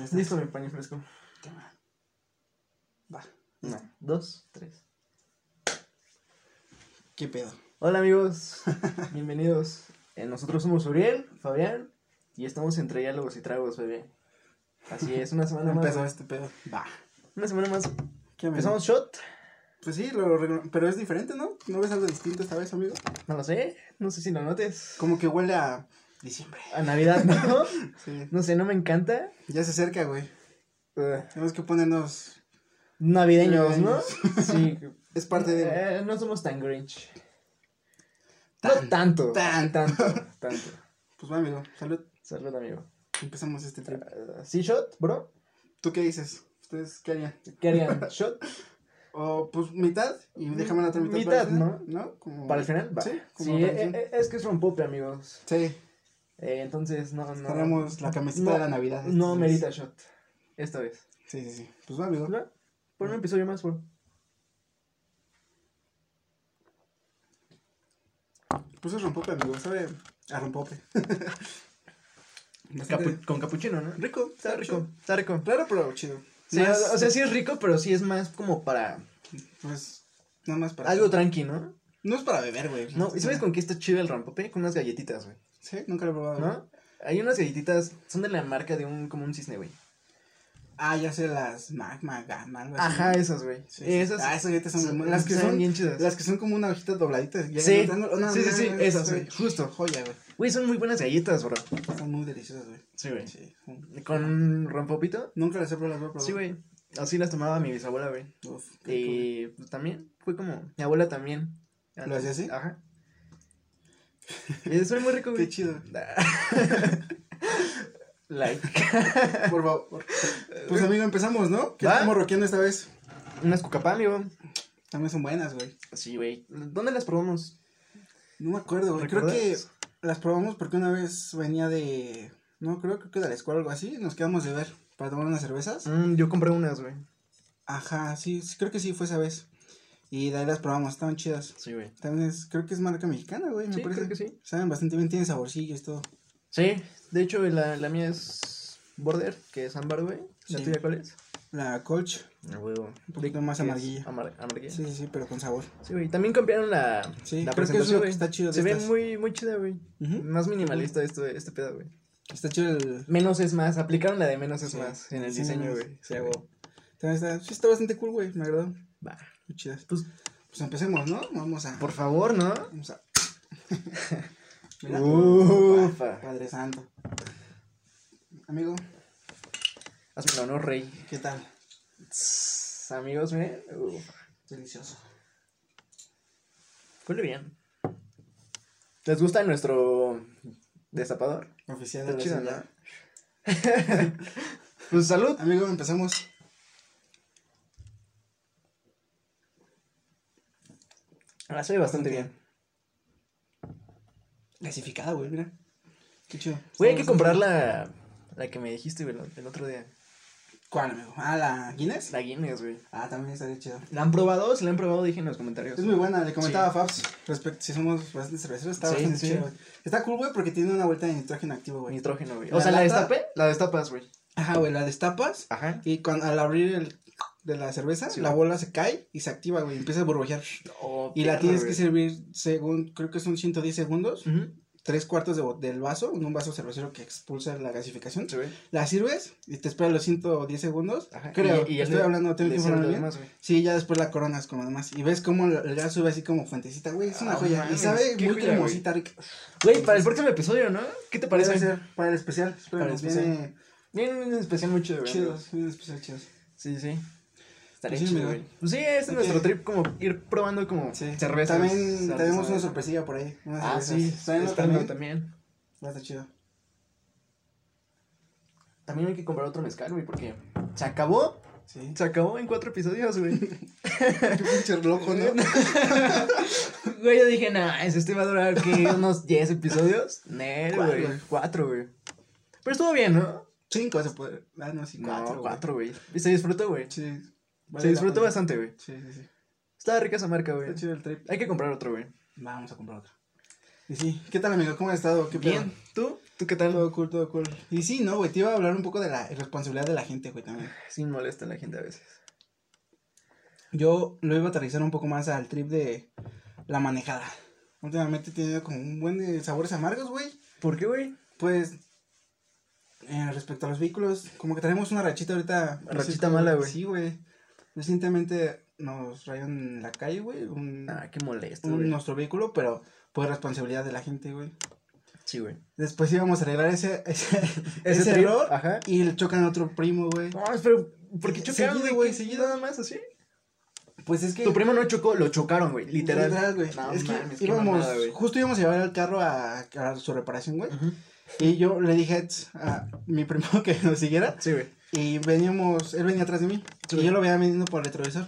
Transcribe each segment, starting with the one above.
Ya está. Listo mi paño fresco. Cámara. Va. Una, dos, tres. ¿Qué pedo? Hola amigos, bienvenidos. Eh, nosotros somos Uriel, Fabián y estamos entre diálogos y tragos, bebé. Así es, una semana más. Empezó este pedo. Va. Una semana más. ¿Qué? Empezamos shot. Pues sí, lo pero es diferente, ¿no? ¿No ves algo distinto esta vez, amigo? No lo sé, no sé si lo notes. Como que huele a diciembre. A Navidad, ¿no? Sí. No sé, no me encanta. Ya se acerca, güey. Eh, Tenemos que ponernos. navideños, ¿no? Sí. Es parte de. Eh, no somos tan grinch. Tan, no tanto. tan. tanto. Tanto. Pues va, amigo. Salud. Salud, amigo. Empezamos este trip. Eh, ¿Sí, shot, bro? ¿Tú qué dices? ¿Ustedes qué harían? ¿Qué harían? ¿Shot? O pues mitad y déjame la otra mitad. Mitad, para el final, ¿no? ¿No? Como... ¿Para el final? Va. Sí, Sí, como tradición. eh, es que es rompope, amigos. Sí. Eh, entonces, no, no. Tenemos la camiseta no, de la Navidad. No merita shot. Esta vez. Sí, sí, sí. Pues va, amigo. ¿No? Por un episodio más, bro. Pues es rompope, amigo. Sabe a rompope. Capu- con capuchino, ¿no? Rico. Está rico. Está rico. Raro, pero chido. Sí, Más- o sea, sí es rico, pero sí es más como para Pues, nada más para. algo tranqui, ¿no? No es para beber, güey. No, ¿y sabes con qué está chido el rompope? Con unas galletitas, güey. Sí, nunca lo he probado. Hay unas galletitas, son de la marca de un, como un cisne, güey. Ah, ya sé las magma, gamma. Ajá, esas, güey. Sí, sí. Esas. Ah, esas galletas son son- las que son bien chidas. Las que son como una hojita dobladita. Sí. Sí, sí, sí, esas, güey. justo. Joya, güey. Güey, son muy buenas galletas, bro. Están muy deliciosas, güey. Sí, güey. Sí. Con un rompopito. Nunca las he probado, las voy. Sí, güey. Así las tomaba mi bisabuela, güey. Uf. Y pues, también fue como. Mi abuela también. ¿Lo hacía así? Ajá. Y eso es muy rico, güey. Qué chido. like. Por favor. Pues, amigo, empezamos, ¿no? ¿Qué estamos rockeando esta vez? Unas cucapá, amigo. También son buenas, güey. Sí, güey. ¿Dónde las probamos? No me acuerdo, güey. Creo que las probamos porque una vez venía de. No, creo, creo que de la escuela o algo así. Nos quedamos de ver para tomar unas cervezas. Mm, yo compré unas, güey. Ajá, sí, sí, creo que sí fue esa vez. Y de ahí las probamos, estaban chidas. Sí, güey. También es, creo que es marca mexicana, güey, me Sí, parece. creo que sí. Saben bastante bien, tienen saborcillos y todo. Sí, de hecho, la, la mía es Border, que es ámbar, güey. ¿La Sí. tuya cuál es? La Colch, A huevo. un poquito más amarguilla. amar- amarguilla. Sí, sí, sí, pero con sabor. Sí, güey. También cambiaron la, Sí, la creo que eso presentación, güey. está chido de Se ve muy, muy chida, güey. Más minimalista esto, este pedo, güey. Está chido el. Menos es más. Aplicaron la de menos es Sí. más en el Sí, diseño, güey. Sí, Sí, güey. güey. También está, sí, está bastante cool, güey, me agradó. Va. Muy chidas. Pues, Pues empecemos, ¿no? Vamos a. por favor, ¿no? Vamos a. Ufa. Padre Santo. Amigo, Hazme el honor, rey. ¿qué tal? Tss, amigos, miren. Uf. Delicioso. Huele bien. ¿Les gusta nuestro destapador? Oficial de la chido. ¿no? Pues salud. Amigo, empezamos. Ah, se ve bastante bien. Gasificada, güey, mira. Qué chido. Güey, hay que comprar la, la que me dijiste, güey, el otro día. ¿Cuál, amigo? Ah, la Guinness. La Guinness, güey. Ah, también estaría chido. ¿La han probado? Si la han probado, dije en los comentarios. Es muy buena, le comentaba a Fabs respecto si somos bastante cerveceros, está Sí, bastante sí. chido, güey. Está cool, güey, porque tiene una vuelta de nitrógeno activo, güey. Nitrógeno, güey. La O sea, la destapé, la destapas, güey. Ajá, güey, la destapas Ajá. y cuando, al abrir el de la cerveza, Sí, la bola se cae y se activa, güey, empieza a burbujear. Oh, Y la tienes que servir según, creo que son 110 segundos, tres cuartos de, del vaso, en un vaso cervecero que expulsa la gasificación. Sí. La sirves y te esperas los 110 segundos. Ajá. Creo, Y- estoy hablando, tengo que lo bien. demás. Sí, ya después la coronas como demás. Y ves cómo el gas sube así como fuentecita, güey. Es una Ah, joya. y sabe muy joya, cremosita, rica. Güey, para el próximo episodio, ¿no? ¿Qué te Parece ser para el especial. Para el especial. viene Bien especial, muy chido, chidos, viene especial chidos. Sí, sí. Estaría sí, chido, güey. Pues sí, este es nuestro trip, como ir probando como Sí. cervezas. También tenemos una sorpresilla por ahí. Ah, cervezas. sí, también. también. Va a estar chido. También hay que comprar otro mezcal, güey, porque se acabó. Sí. Se acabó en cuatro episodios, güey. Qué pinche loco, ¿no? Güey, yo dije, nah, este va a durar, ¿qué? Unos 10 episodios. Nel, Cuatro, güey. güey. Cuatro, güey. Pero estuvo bien, ¿no? Cinco se puede. Ah, no, sí, cuatro. no, güey. cuatro, güey. Y se disfrutó, güey. Sí. Vale Se disfrutó bastante, güey. Sí, sí, sí. Estaba rica esa marca, güey. Está chido el trip. Hay que comprar otro, güey. Vamos a comprar otro. Y sí, ¿qué tal, amigo? ¿Cómo has estado? ¿Qué pedo? Bien, ¿tú? ¿Tú qué tal? Todo cool, todo cool. Y sí, no, güey, te iba a hablar un poco de la responsabilidad de la gente, güey, también. Sí molesta la gente a veces. Yo lo iba a aterrizar un poco más al trip de la manejada. Últimamente he tenido como un buen de sabores amargos, güey. ¿Por qué, güey? Pues, eh, respecto a los vehículos, como que tenemos una rachita ahorita. no sé Rachita mala, güey. Sí, güey. Recientemente nos rayaron en la calle, güey, un, Ah, qué molesto, un- nuestro vehículo, pero fue responsabilidad de la gente, güey. Sí, güey. Después íbamos a arreglar ese, ese, Ese ese error ajá. y le chocan a otro primo, güey. No, pero, ¿por qué chocaron, güey? güey, ¿Qué- seguido. Nada más así. Pues es que... Tu primo no chocó, lo chocaron, güey. Literal. güey. No es que qué íbamos, mamada, justo íbamos a llevar el carro a, a su reparación, güey. Y yo le dije a mi primo que nos siguiera. Sí, güey. Y veníamos, él venía atrás de mí. Sí. Y yo lo veía viniendo por el retrovisor.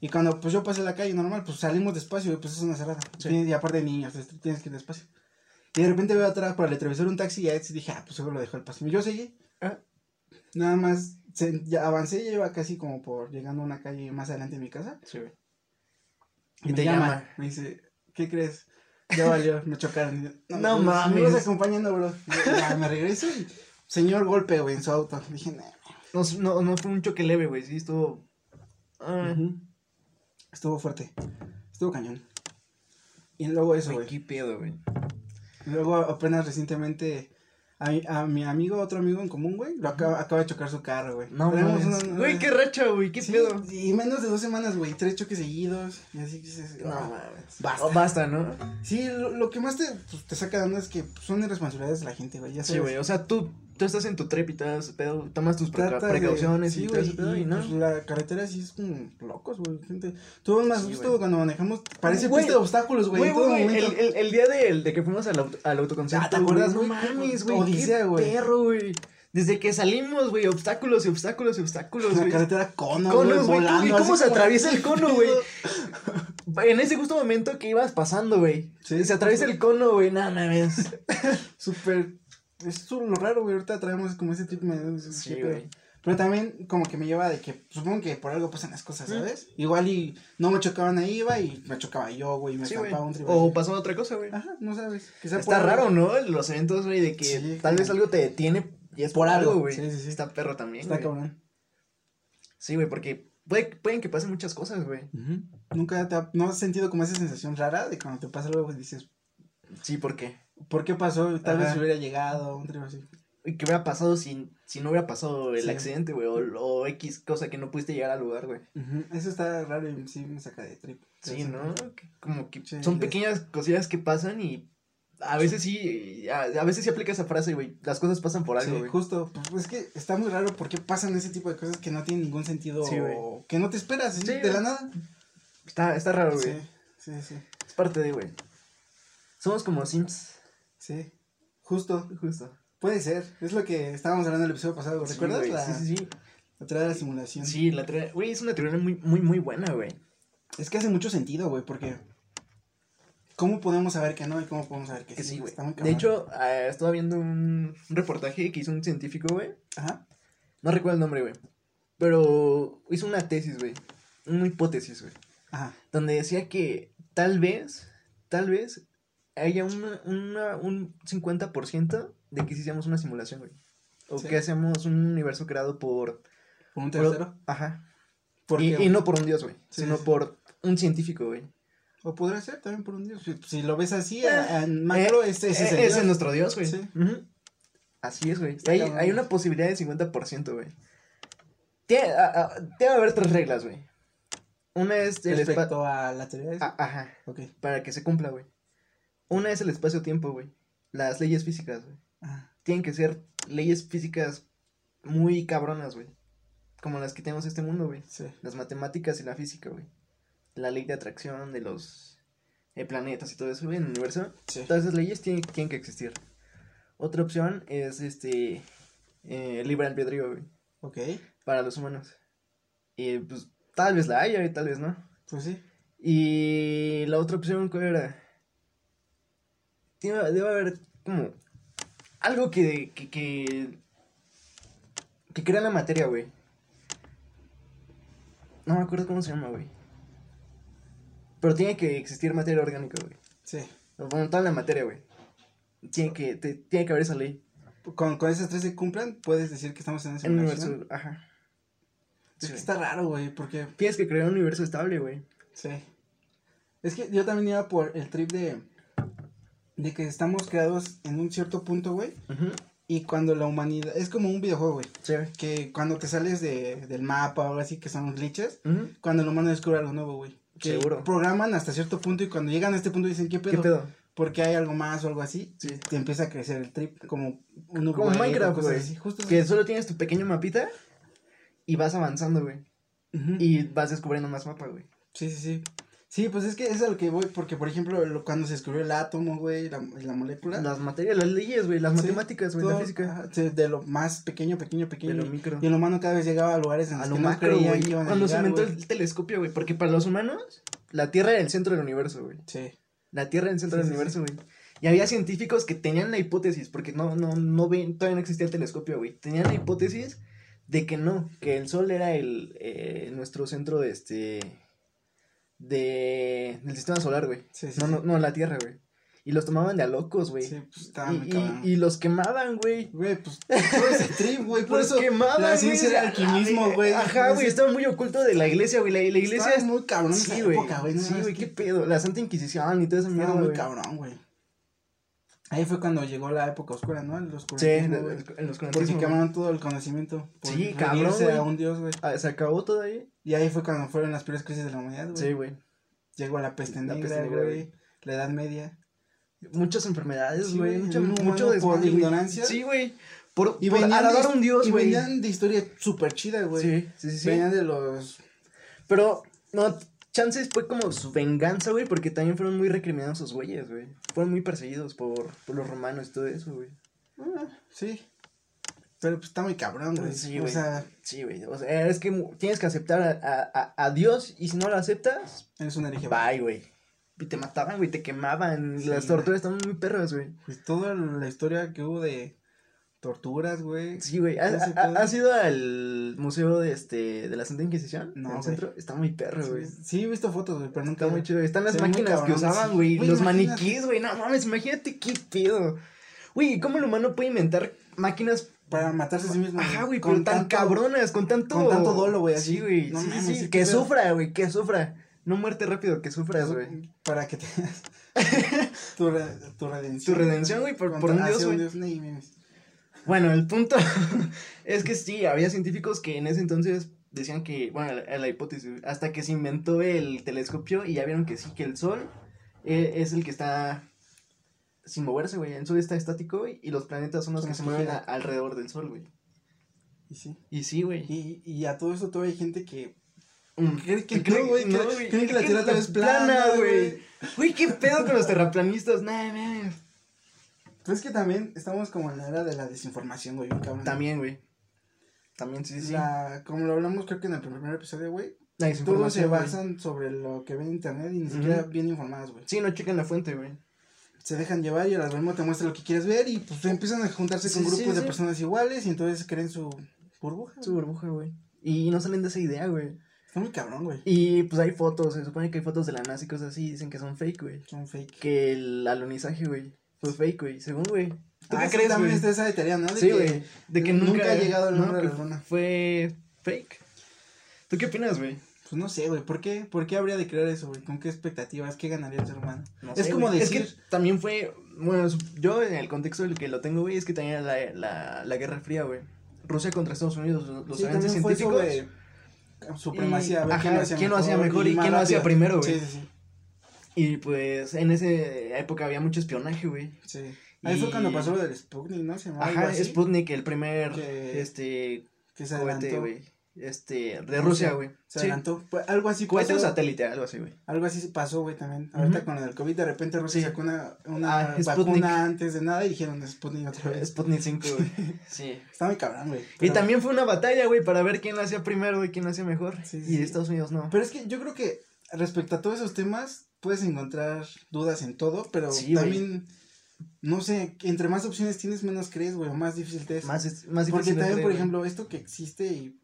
Y cuando pues yo pasé la calle normal, pues salimos despacio, güey, pues es una cerrada. Sí. Y aparte de niños, este, tienes que ir despacio. Y de repente veo atrás por el retrovisor un taxi y ahí dije, ah, pues seguro lo dejó el paso. Y yo seguí. Ah. Nada más, se- ya avancé, ya iba casi como por llegando a una calle más adelante de mi casa. Sí. Y, Y me te llama, llama. Me dice, ¿qué crees? Ya valió, me chocaron. Y yo, No pues, mames. Me ibas acompañando, bro. Y Ya, me regreso y señor golpe, güey, en su auto. Dije, nah. No, no, no fue un choque leve, güey. Sí, estuvo. Ah. Estuvo fuerte. Estuvo cañón. Y luego eso, güey, güey. qué pedo, güey. Luego apenas recientemente a mi, a mi amigo, otro amigo en común, güey, lo acaba, acaba de chocar su carro, güey. No una- Güey, qué racha, güey. Qué Sí, pedo. Y menos de dos semanas, güey, tres choques seguidos. Y así que No ah. mames. basta. Oh, basta, ¿no? Sí, lo, lo que más te, pues, te saca de onda es que son irresponsabilidades de la gente, güey. Ya Sí, sabes. güey. O sea, tú, tú estás en tu trip y pedo, tomas tus preca- Trata de- precauciones sí, y todo ese pedo y, y no. pues, la carretera sí es como locos, güey, gente. Más Sí, justo güey. cuando manejamos, parece pista de obstáculos, güey, el, el, el día de, de que fuimos al, auto, al Ah, ¿te acuerdas? No mames, güey, qué perro, güey. Desde que salimos, güey, obstáculos y obstáculos y obstáculos, la güey. carretera cono, Conos, güey, volando, ¿y cómo se como- atraviesa el cono, güey? En ese justo momento que ibas pasando, güey. Sí, se atraviesa el cono, güey, nada mames. Súper, es lo raro, güey, ahorita traemos como ese tipo de... Sí, pero- güey. Pero también como que me lleva de que, supongo que por algo pasan las cosas, ¿sabes? Igual y no me chocaban ahí, iba y me chocaba yo, güey, y me Sí, estampaba un. O pasó otra cosa, güey. Ajá, no sabes. Quizá Está raro, ¿no? Los eventos, güey, de que Sí, tal vez algo te detiene y es por, Por algo, güey. sí, sí, sí. Está perro también, Está güey. cabrón. Sí, güey, porque puede, pueden que pasen muchas cosas, güey. Nunca te ha, no has sentido como esa sensación rara de cuando te pasa algo y dices, Sí, ¿por qué? ¿Por qué pasó? Tal vez Ajá. si hubiera llegado, un trío así. ¿Y qué hubiera pasado si, si no hubiera pasado el Sí. accidente, güey? O, o X cosa que no pudiste llegar al lugar, güey. Ujú, Eso está raro y sí me saca de trip. Sí, ¿no? Que como que Sí, son les- pequeñas cosillas que pasan y a veces sí, a, a veces sí aplica esa frase, güey. Las cosas pasan por algo, Sí, güey. justo, pues es que está muy raro porque pasan ese tipo de cosas que no tienen ningún sentido Sí, o que no te esperas, Sí, de la nada. Está, está raro, güey. Sí, sí, sí, Es parte de, güey. Somos como Sims. Sí, justo, Justo. puede ser, es lo que estábamos hablando en el episodio pasado, Sí, ¿recuerdas? la, Sí, sí, sí. la teoría de la simulación. Sí, la teoría, güey, es una teoría muy, muy, muy buena, güey. Es que hace mucho sentido, güey, porque ¿cómo podemos saber que no y cómo podemos saber que, Que sí? sí, güey. Muy De hecho, eh, estaba viendo un, un reportaje que hizo un científico, güey. Ajá, No recuerdo el nombre, güey. Pero hizo una tesis, güey. Una hipótesis, güey. ajá, Donde decía que tal vez, tal vez haya una, una, un 50% de que hiciéramos una simulación, güey. O Sí. que hacemos un universo creado por... por un por- tercero. ajá. ¿Por Y, y no por un dios, güey. Sí, sino sí. por un científico, güey. O podría ser también por un dios. Si, si lo ves así, a- en macro, Eh, ese, ese es eh, ese es nuestro dios, güey. Sí. Así es, güey. Hay, hay una posibilidad de 50%, güey. Tiene, a- a- que haber tres reglas, güey. Una es el. Respecto a la teoría de eso. Ajá. Ok. Para que se cumpla, güey. Una es el espacio-tiempo, güey. Las leyes físicas, güey. Ajá. Tienen que ser leyes físicas muy cabronas, güey. Como las que tenemos en este mundo, güey. Sí. Las matemáticas y la física, güey. La ley de atracción de los eh, planetas y todo eso, güey, en el universo. Sí. Todas esas leyes tienen, tienen que existir. Otra opción es este eh, libre albedrío, güey, Ok. para los humanos. Y pues tal vez la haya y tal vez no. Pues sí. Y la otra opción, ¿cuál era? Debe, debe haber como algo que, que, que, que crea la materia, güey. No me acuerdo cómo se llama, güey. Pero tiene que existir materia orgánica, güey. Sí. Bueno, toda la materia, güey. tiene que, te, tiene que haber esa ley. Con, con esas tres se cumplan, puedes decir que estamos en un universo. universo, ajá. Es Sí. que está raro, güey, porque Tienes que crear un universo estable, güey. Sí. Es que yo también iba por el trip de. De que estamos creados en un cierto punto, güey. Y cuando la humanidad. Es como un videojuego, güey. Sí. Que cuando te sales de, del mapa o algo así, que son glitches. Ujú. Cuando el humano descubre algo nuevo, güey. Que Seguro. programan hasta cierto punto y cuando llegan a este punto dicen, ¿qué pedo? ¿Qué pedo? Porque hay algo más o algo así. Sí. Te empieza a crecer el trip como un Como Minecraft, güey. Que así. solo tienes tu pequeño mapita y vas avanzando, güey. Ujú. Y vas descubriendo más mapa, güey. Sí, sí, sí. Sí, pues es que es a lo que voy, porque por ejemplo, lo- cuando se descubrió el átomo, güey, la, la molécula. Las materias, las leyes, güey, las Sí, matemáticas, güey, la física. de lo más pequeño, pequeño, De pequeño. lo y- micro. Y el humano cada vez llegaba a lugares en A los lo que no macro, creían güey. que iban a Cuando se inventó el telescopio, güey. Porque para los humanos, la Tierra era el centro del universo, güey. Sí. La Tierra era el centro Sí, del sí, universo, güey. Y había científicos que tenían la hipótesis, porque no, no, no ven, todavía no existía el telescopio, güey. Tenían la hipótesis de que no, que el Sol era el, eh, nuestro centro de este, de, del sistema solar, güey. Sí, sí, No, no, no, la Tierra, güey. Y los tomaban de a locos, güey. Sí, pues estaba y, y- y los quemaban, güey. Güey, pues todo ese trip, güey, por Los eso quemaban, la güey, ciencia la- alquimismo, la- güey. Ajá, güey, estaba muy oculto de la iglesia, güey. La, la iglesia Estaba muy cabrón Sí, güey. Sí, güey, qué pedo. La Santa Inquisición y toda esa mierda, Estaba muy güey. cabrón, güey. Ahí fue cuando llegó la época oscura, ¿no? El Sí, oscurantismo, en, güey. en los Porque güey. quemaron todo el conocimiento. Por Sí, cabrón, a un dios, güey. Ah, ¿Se acabó todo ahí? Y ahí fue cuando fueron las peores crisis de la humanidad, güey. Sí, güey. Llegó la peste La negra, güey. La edad media. Muchas enfermedades, Sí, güey. güey, mucho, el mucho por güey. ignorancia. Sí, güey. Por, Y por venían, de, a un dios, y güey. venían de historia súper chida, güey. Sí, sí, sí, sí. Venían de los... Pero, no, chances fue como su venganza, güey, porque también fueron muy recriminados esos güeyes, güey. Fueron muy perseguidos por, por los romanos y todo eso, güey. Ah, sí. Pero pues está muy cabrón, güey. Sí, o sea, Sí, güey. O sea, es que tienes que aceptar a, a, a- a Dios y si no lo aceptas, eres un herejía. bye, güey. Y te mataban, güey, te quemaban. Sí, Las torturas estaban muy perras, güey. Pues toda la historia que hubo de torturas, güey. Sí, güey. ¿Has, ido al museo de este de la Santa Inquisición? No, el centro. Está muy perro, güey. sí, he visto fotos, güey, pero nunca... Está muy chido. Están las máquinas que usaban, güey. Los maniquíes, güey. No mames, imagínate qué pedo. Güey, ¿cómo el humano puede inventar máquinas? Para matarse a sí mismo. Ajá, güey, con tan tanto- cabronas, con tanto. con tanto dolo, güey, así. Sí, güey. No sí, mames, sí, sí, Que sufra, güey, que sufra. No muerte rápido, que sufras, güey. Para que tengas tu, re- tu redención. Tu redención, güey, por- por un dios, güey. Bueno, el punto es que sí, había científicos que en ese entonces decían que, bueno, la, la hipótesis, hasta que se inventó el telescopio y ya vieron que sí, que el Sol eh, es el que está sin moverse, güey. El Sol está estático, y los planetas son los que se mueven a- alrededor del Sol, güey. Y sí. Y sí, güey. Y, y a todo esto todavía hay gente que Mm, cree que cree- no, güey, no, cree- güey, creen que la Tierra vez plana, güey. Güey, qué pedo con los terraplanistas, nah, nah. Pues es que también estamos como en la era de la desinformación, güey. También, güey. También, sí, sí. La, como lo hablamos creo que en el primer episodio, güey, La todos se basan sobre lo que ven en internet y ni siquiera bien informados, güey. Sí, no chequen la fuente, güey. Se dejan llevar y el algoritmo te muestra lo que quieres ver y pues empiezan a juntarse con grupos sí, de sí. personas iguales y entonces creen su burbuja. Su burbuja, güey. Y no salen de esa idea, güey. Está muy cabrón, güey. Y pues hay fotos, se supone que hay fotos de la NASA y cosas así, dicen que son fake, güey. Son fake. Que el alunizaje, güey, fue fake, güey, según, güey. ¿Tú Ah, qué sí, crees, también está esa de teoría, ¿no? De Sí, que güey, de que nunca, nunca ha llegado el no, hombre a la luna. Fue fake. ¿Tú qué opinas, güey? Pues no sé, güey. ¿Por qué? ¿Por qué habría de crear eso, güey? ¿Con qué expectativas? ¿Qué ganaría el ser humano? No es sé, como güey. decir. Es que también fue, bueno, yo en el contexto del que lo tengo, güey, es que también la, la, la Guerra Fría, güey. Rusia contra Estados Unidos, los, sí, avances fue científicos. sobre supremacía. Y- a ver ajá, quién lo hacía mejor y quién lo hacía primero, güey. Sí, sí, sí. Y pues en esa época había mucho espionaje, güey. sí. Ahí fue cuando pasó lo del Sputnik, ¿no? Se Ajá, Sputnik, el primer, Que- este, Que se cohete, güey. Este, de Rusia, güey. Se Sí. adelantó. Algo así Cohete o satélite, algo así, güey. Algo así pasó, güey, también. Ahorita Ujú. con el COVID, de repente Rusia Sí. sacó una, una Ah, vacuna antes de nada y dijeron Sputnik otra vez. Sputnik 5, güey. Sí. Está muy cabrón, güey. Y también fue una batalla, güey, para ver quién lo hacía primero y quién lo hacía mejor. Sí, y. Estados Unidos no. Pero es que yo creo que respecto a todos esos temas, puedes encontrar dudas en todo, pero Sí, también, no sé, entre más opciones tienes, menos crees, güey, o más difícil te es. Más, es- más Porque difícil también, creer, por ejemplo, esto que existe y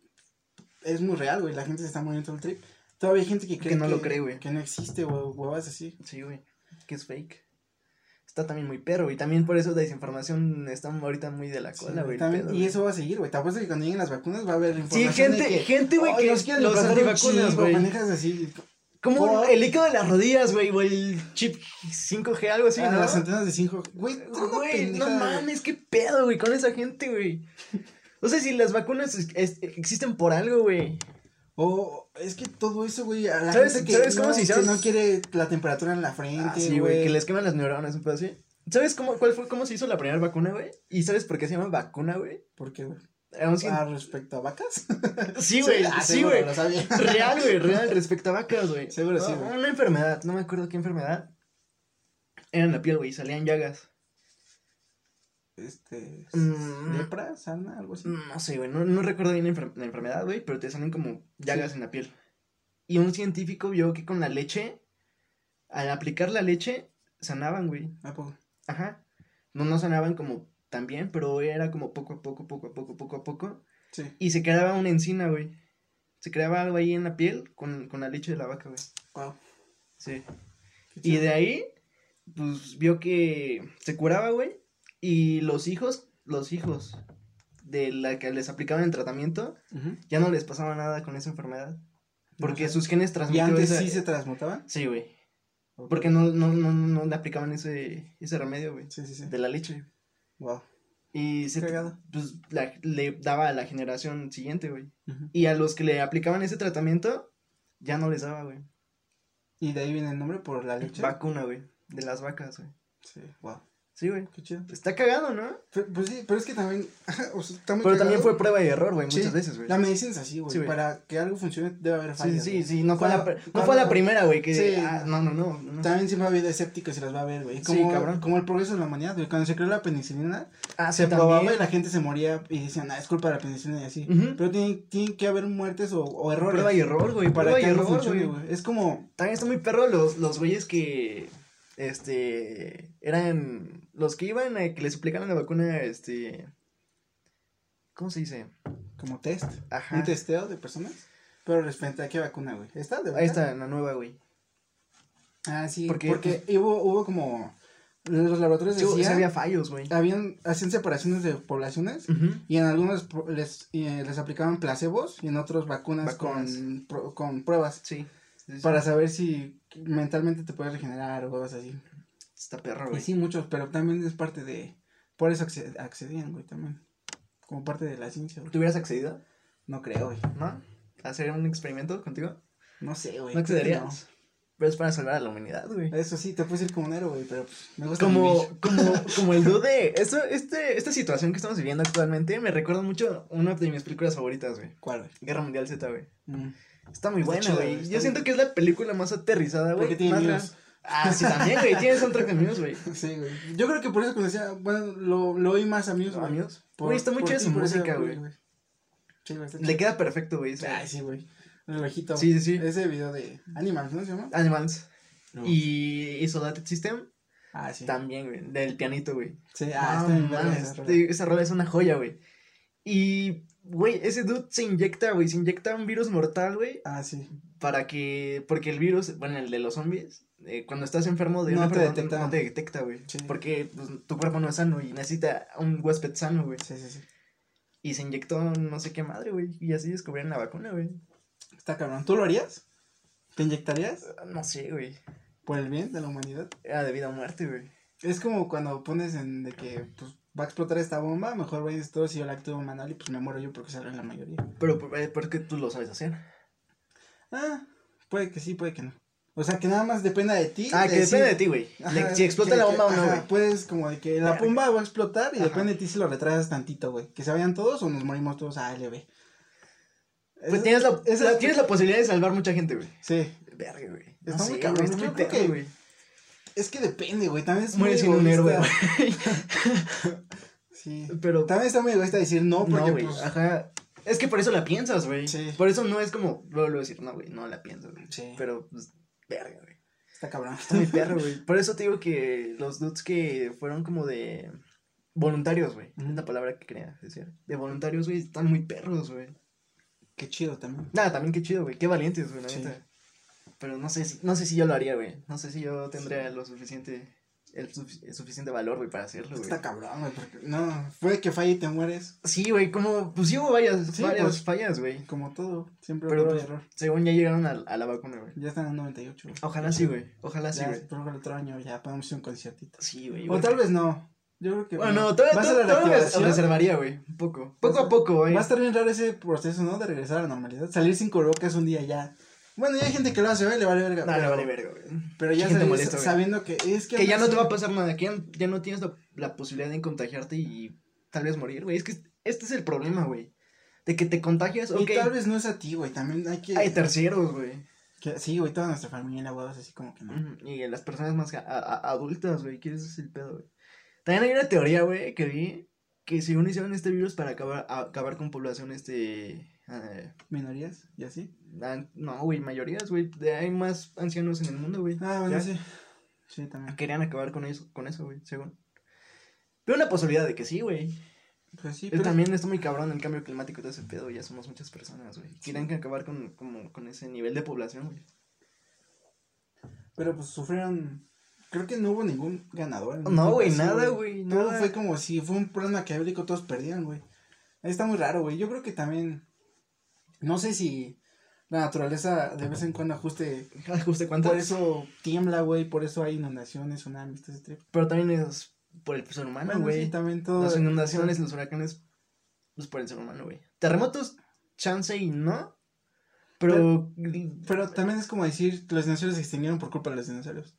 es muy real, güey, la gente se está muriendo todo el trip. Todavía hay gente que cree Que no lo cree, güey. Que no existe, güey, huevas así. Sí, güey. Que es fake. está también muy perro, y también por eso la desinformación está ahorita muy de la Sí, cola, güey. pedo, y eso va a seguir, güey. Te apuesto que cuando lleguen las vacunas va a haber Sí, información gente, de que, gente, güey, "Ay, que los un antivacunas, chip", o güey. pendejas así. Como el líquido de las rodillas, güey, o el chip 5G, algo así, Ah, ¿no? Las antenas de 5. Güey, Güey, no mames, qué pedo, güey, con esa gente, güey. O sea, si las vacunas es- es- existen por algo, güey. O es que todo eso, güey, a la ¿Sabes- gente que, sabes cómo no, se que hicieron? no quiere la temperatura en la frente, Ah, sí, güey, que les queman las neuronas, un pedo así. ¿Sabes cómo, cuál fue, cómo se hizo la primera vacuna, güey? ¿Y sabes por qué se llama vacuna, güey? ¿Por qué, güey? Era un cien- Ah, respecto a vacas. Sí, güey, ah, sí, güey. sabía. Real, güey, real, respecto a vacas, güey. Seguro sí, güey. Una enfermedad, no me acuerdo qué enfermedad. Era en la piel, güey, salían llagas. Este. Mm. Lepra, sarna, algo así. No sé, güey, no, no recuerdo bien la, enfer- la enfermedad, güey, pero te salen como llagas Sí. en la piel. Y un científico vio que con la leche, al aplicar la leche, sanaban, güey. ¿A poco? Ajá. No, no sanaban como tan bien, pero era como poco a poco, poco a poco, poco a poco. Sí. Y se creaba una encina, güey. Se creaba algo ahí en la piel con, con la leche de la vaca, güey. Wow. Sí. Y de ahí, pues vio que se curaba, güey. Y los hijos, los hijos de la que les aplicaban el tratamiento, ya no les pasaba nada con esa enfermedad. Porque No sé. sus genes ¿Y transmitían antes esa- sí se transmutaban? Sí, güey. Porque no, no, no, no le aplicaban ese, ese remedio, güey. Sí, sí, sí. De la leche. Wow. Y se, pues, la- le daba a la generación siguiente, güey. Y a los que le aplicaban ese tratamiento, ya no les daba, güey. Y de ahí viene el nombre por la leche. Vacuna, güey. De las vacas, güey. Sí, wow. Sí, güey. Qué chido. Está cagado, ¿no? Pero, pues sí, pero es que también. o sea, está muy Pero también fue prueba y error, güey, Sí, muchas veces, güey. La medicina es así, güey. Sí. Para que algo funcione debe haber Sí, fallas. sí, güey. sí, no fue, la, no fue la primera, güey, que... Sí. ah, no, no, no, no. También siempre ha habido escépticos y las va a haber, güey. Sí, Como, cabrón. como el progreso de la humanidad, güey. Cuando se creó la penicilina, Ah, se sí, probaba y la gente se moría y decían, ah, es culpa de la penicilina y así. Pero tiene, tiene que haber muertes o, o errores. Prueba y error, güey, para prueba que y algo error, funcione, güey. güey. Es como. También está muy perro los, los güeyes que, este, eran, los que iban a que les aplicaran la vacuna, este, ¿cómo se dice? Como test. Ajá. Un testeo de personas. Pero respecto a qué vacuna, güey. ¿Esta? ¿De Ahí está, la nueva, güey. Ah, sí. Porque- Porque, hubo, hubo como. Los laboratorios Sí, sí decían. había fallos, güey. habían, hacían separaciones de poblaciones. Y en algunos les, eh, les aplicaban placebos y en otros vacunas, Vacunas. Con, pro- con pruebas. Sí. sí, sí. Para saber si mentalmente te puedes regenerar o cosas así. Está perro, Y güey. sí, muchos, pero también es parte de. Por eso acce- accedían, güey, también. Como parte de la ciencia, güey. ¿Tú hubieras accedido? No creo, güey. ¿No? ¿A hacer un experimento contigo? No sé, güey. ¿No accederías? Pero es para salvar a la humanidad, güey. no. Eso sí, te puedes ir como un héroe, güey, pero pues, me gusta Como, como, como el dude de esto, este, esta situación que estamos viviendo actualmente me recuerda mucho a una de mis películas favoritas, güey. ¿Cuál, güey? Guerra Mundial Z, güey. Mm. Está muy Está buena, güey. Yo siento que es la película más aterrizada, güey. Porque tiene más. Ah, sí, también, güey. Tiene soundtrack de Muse, güey. Sí, güey. Yo creo que por eso cuando decía, bueno, lo, lo oí más a Muse, güey. Amigos. Güey, está muy chida su música, güey. Sí, güey, Le queda perfecto, güey. Ay, sí, güey. El relojito. Sí, sí, sí. Ese video de Animals, ¿no se llama? Animals. No. Y Isolated System Ah, sí. también, güey. Del pianito, güey. Sí, ah, No está bien rola. esa rola es una joya, güey. Y, güey, ese dude se inyecta, güey. Se inyecta un virus mortal, güey. Ah, sí. Para que. Porque el virus, bueno, el de los zombies, eh, cuando estás enfermo de No te detecta. no te detecta, güey. Sí. Porque pues, tu cuerpo no es sano y necesita un huésped sano, güey. Sí, sí, sí. Y se inyectó no sé qué madre, güey. Y así descubrieron la vacuna, güey. Está cabrón. ¿Tú lo harías? ¿Te inyectarías? No sé, güey. Por el bien de la humanidad. Era de vida o muerte, güey. Es como cuando pones en de que pues va a explotar esta bomba, mejor vayas todos y yo la actúo manual y pues me muero yo porque salga la mayoría. Pero eh, porque tú lo sabes hacer. Ah, puede que sí, puede que no. O sea, que nada más dependa de ti. Ah, que decir- depende de ti, güey. Si explota que- la que- bomba o no, güey. Puedes como de que la bomba va a explotar y Ajá. depende de ti si lo retrasas tantito, güey. Que se vayan todos o nos morimos todos a ALB. Pues tienes la, tienes la posibilidad de salvar mucha gente, güey. Sí. Verga, güey. Está No muy sé, cabrón, yo creo que- güey. Es que depende, güey. También es Mueres muy sin un héroe, güey. Sí. Pero. También está muy egoísta decir no porque No, güey. pues... Ajá. Es que por eso la piensas, güey. Sí. Por eso no es como luego, luego decir, no, güey, no la pienso, güey. Sí. Pero, pues, verga, güey. Está cabrón. Está muy perro, güey. Por eso te digo que los dudes que fueron como de voluntarios, güey. Es la palabra que quería decir. De voluntarios, güey, están muy perros, güey. Qué chido también. Nada, también qué chido, güey. Qué valientes, güey, la Sí. neta. Pero no sé si, no sé si yo lo haría, güey. No sé si yo tendría lo suficiente el, sufic- el suficiente valor, güey, para hacerlo, güey. Está cabrón, güey, porque no, puede que falle y te mueres, Sí, güey, como, pues sí hubo varias, Sí, varias pues. fallas, güey. como todo, siempre Pero, y pues, error. según ya llegaron a, a la vacuna, güey. Ya están en 98. güey. Ojalá sí, güey. Ojalá sí, güey. que el otro año ya podamos hacer un conciertito. Sí, güey. O tal vez no. Yo creo que. Bueno, no, todavía, reactivación. reservaría, güey. Un poco. Poco a poco, güey. Va a estar bien raro ese proceso, ¿no? De regresar a la normalidad. Salir sin cubrebocas un día ya. Bueno, ya hay gente que lo hace, ¿eh? Le vale verga. No, pero, le vale verga, güey. Pero ya salir molesta, güey. sabiendo que es que. Que ya no te va a pasar nada, que ya, ya no tienes la, la posibilidad de contagiarte y tal vez morir, güey. Es que este es el problema, güey. De que te contagias, Y tal vez no es a ti, güey. También hay que. Hay terceros, güey. que- sí, güey, toda nuestra familia, güey, es así como que no. Y las personas más a- a- adultas, güey, ese es el pedo, güey. También hay una teoría, güey, que vi que según hicieron este virus para acabar, acabar con población, este... eh, Minorías y así. ah, no, güey, mayorías, güey. Hay más ancianos en el mundo, güey. Ah, bueno, ¿Ya? sí. Sí, también. Querían acabar con eso, con eso, güey, según. Veo una posibilidad de que sí, güey. Pues sí, Pero pero. también está muy cabrón el cambio climático y todo ese pedo, ya somos muchas personas, güey. Quieren que acabar con, como, con ese nivel de población, güey. Pero pues sufrieron. Creo que no hubo ningún ganador. No, güey, nada, güey, Todo nada. fue como si fue un plan maquiavélico, todos perdían, güey. Ahí está muy raro, güey. Yo creo que también. No sé si la naturaleza de vez en cuando ajuste. Ajuste cuánto. Por eso tiembla, güey. Por eso hay inundaciones, tsunamis, todo ese trip. Pero también es por el ser humano, Bueno, güey. sí, también todo. Las inundaciones, los huracanes, pues por el ser humano, güey. Terremotos, chance y no. Pero, Pero también es como decir que los dinosaurios se extinguieron por culpa de los dinosaurios.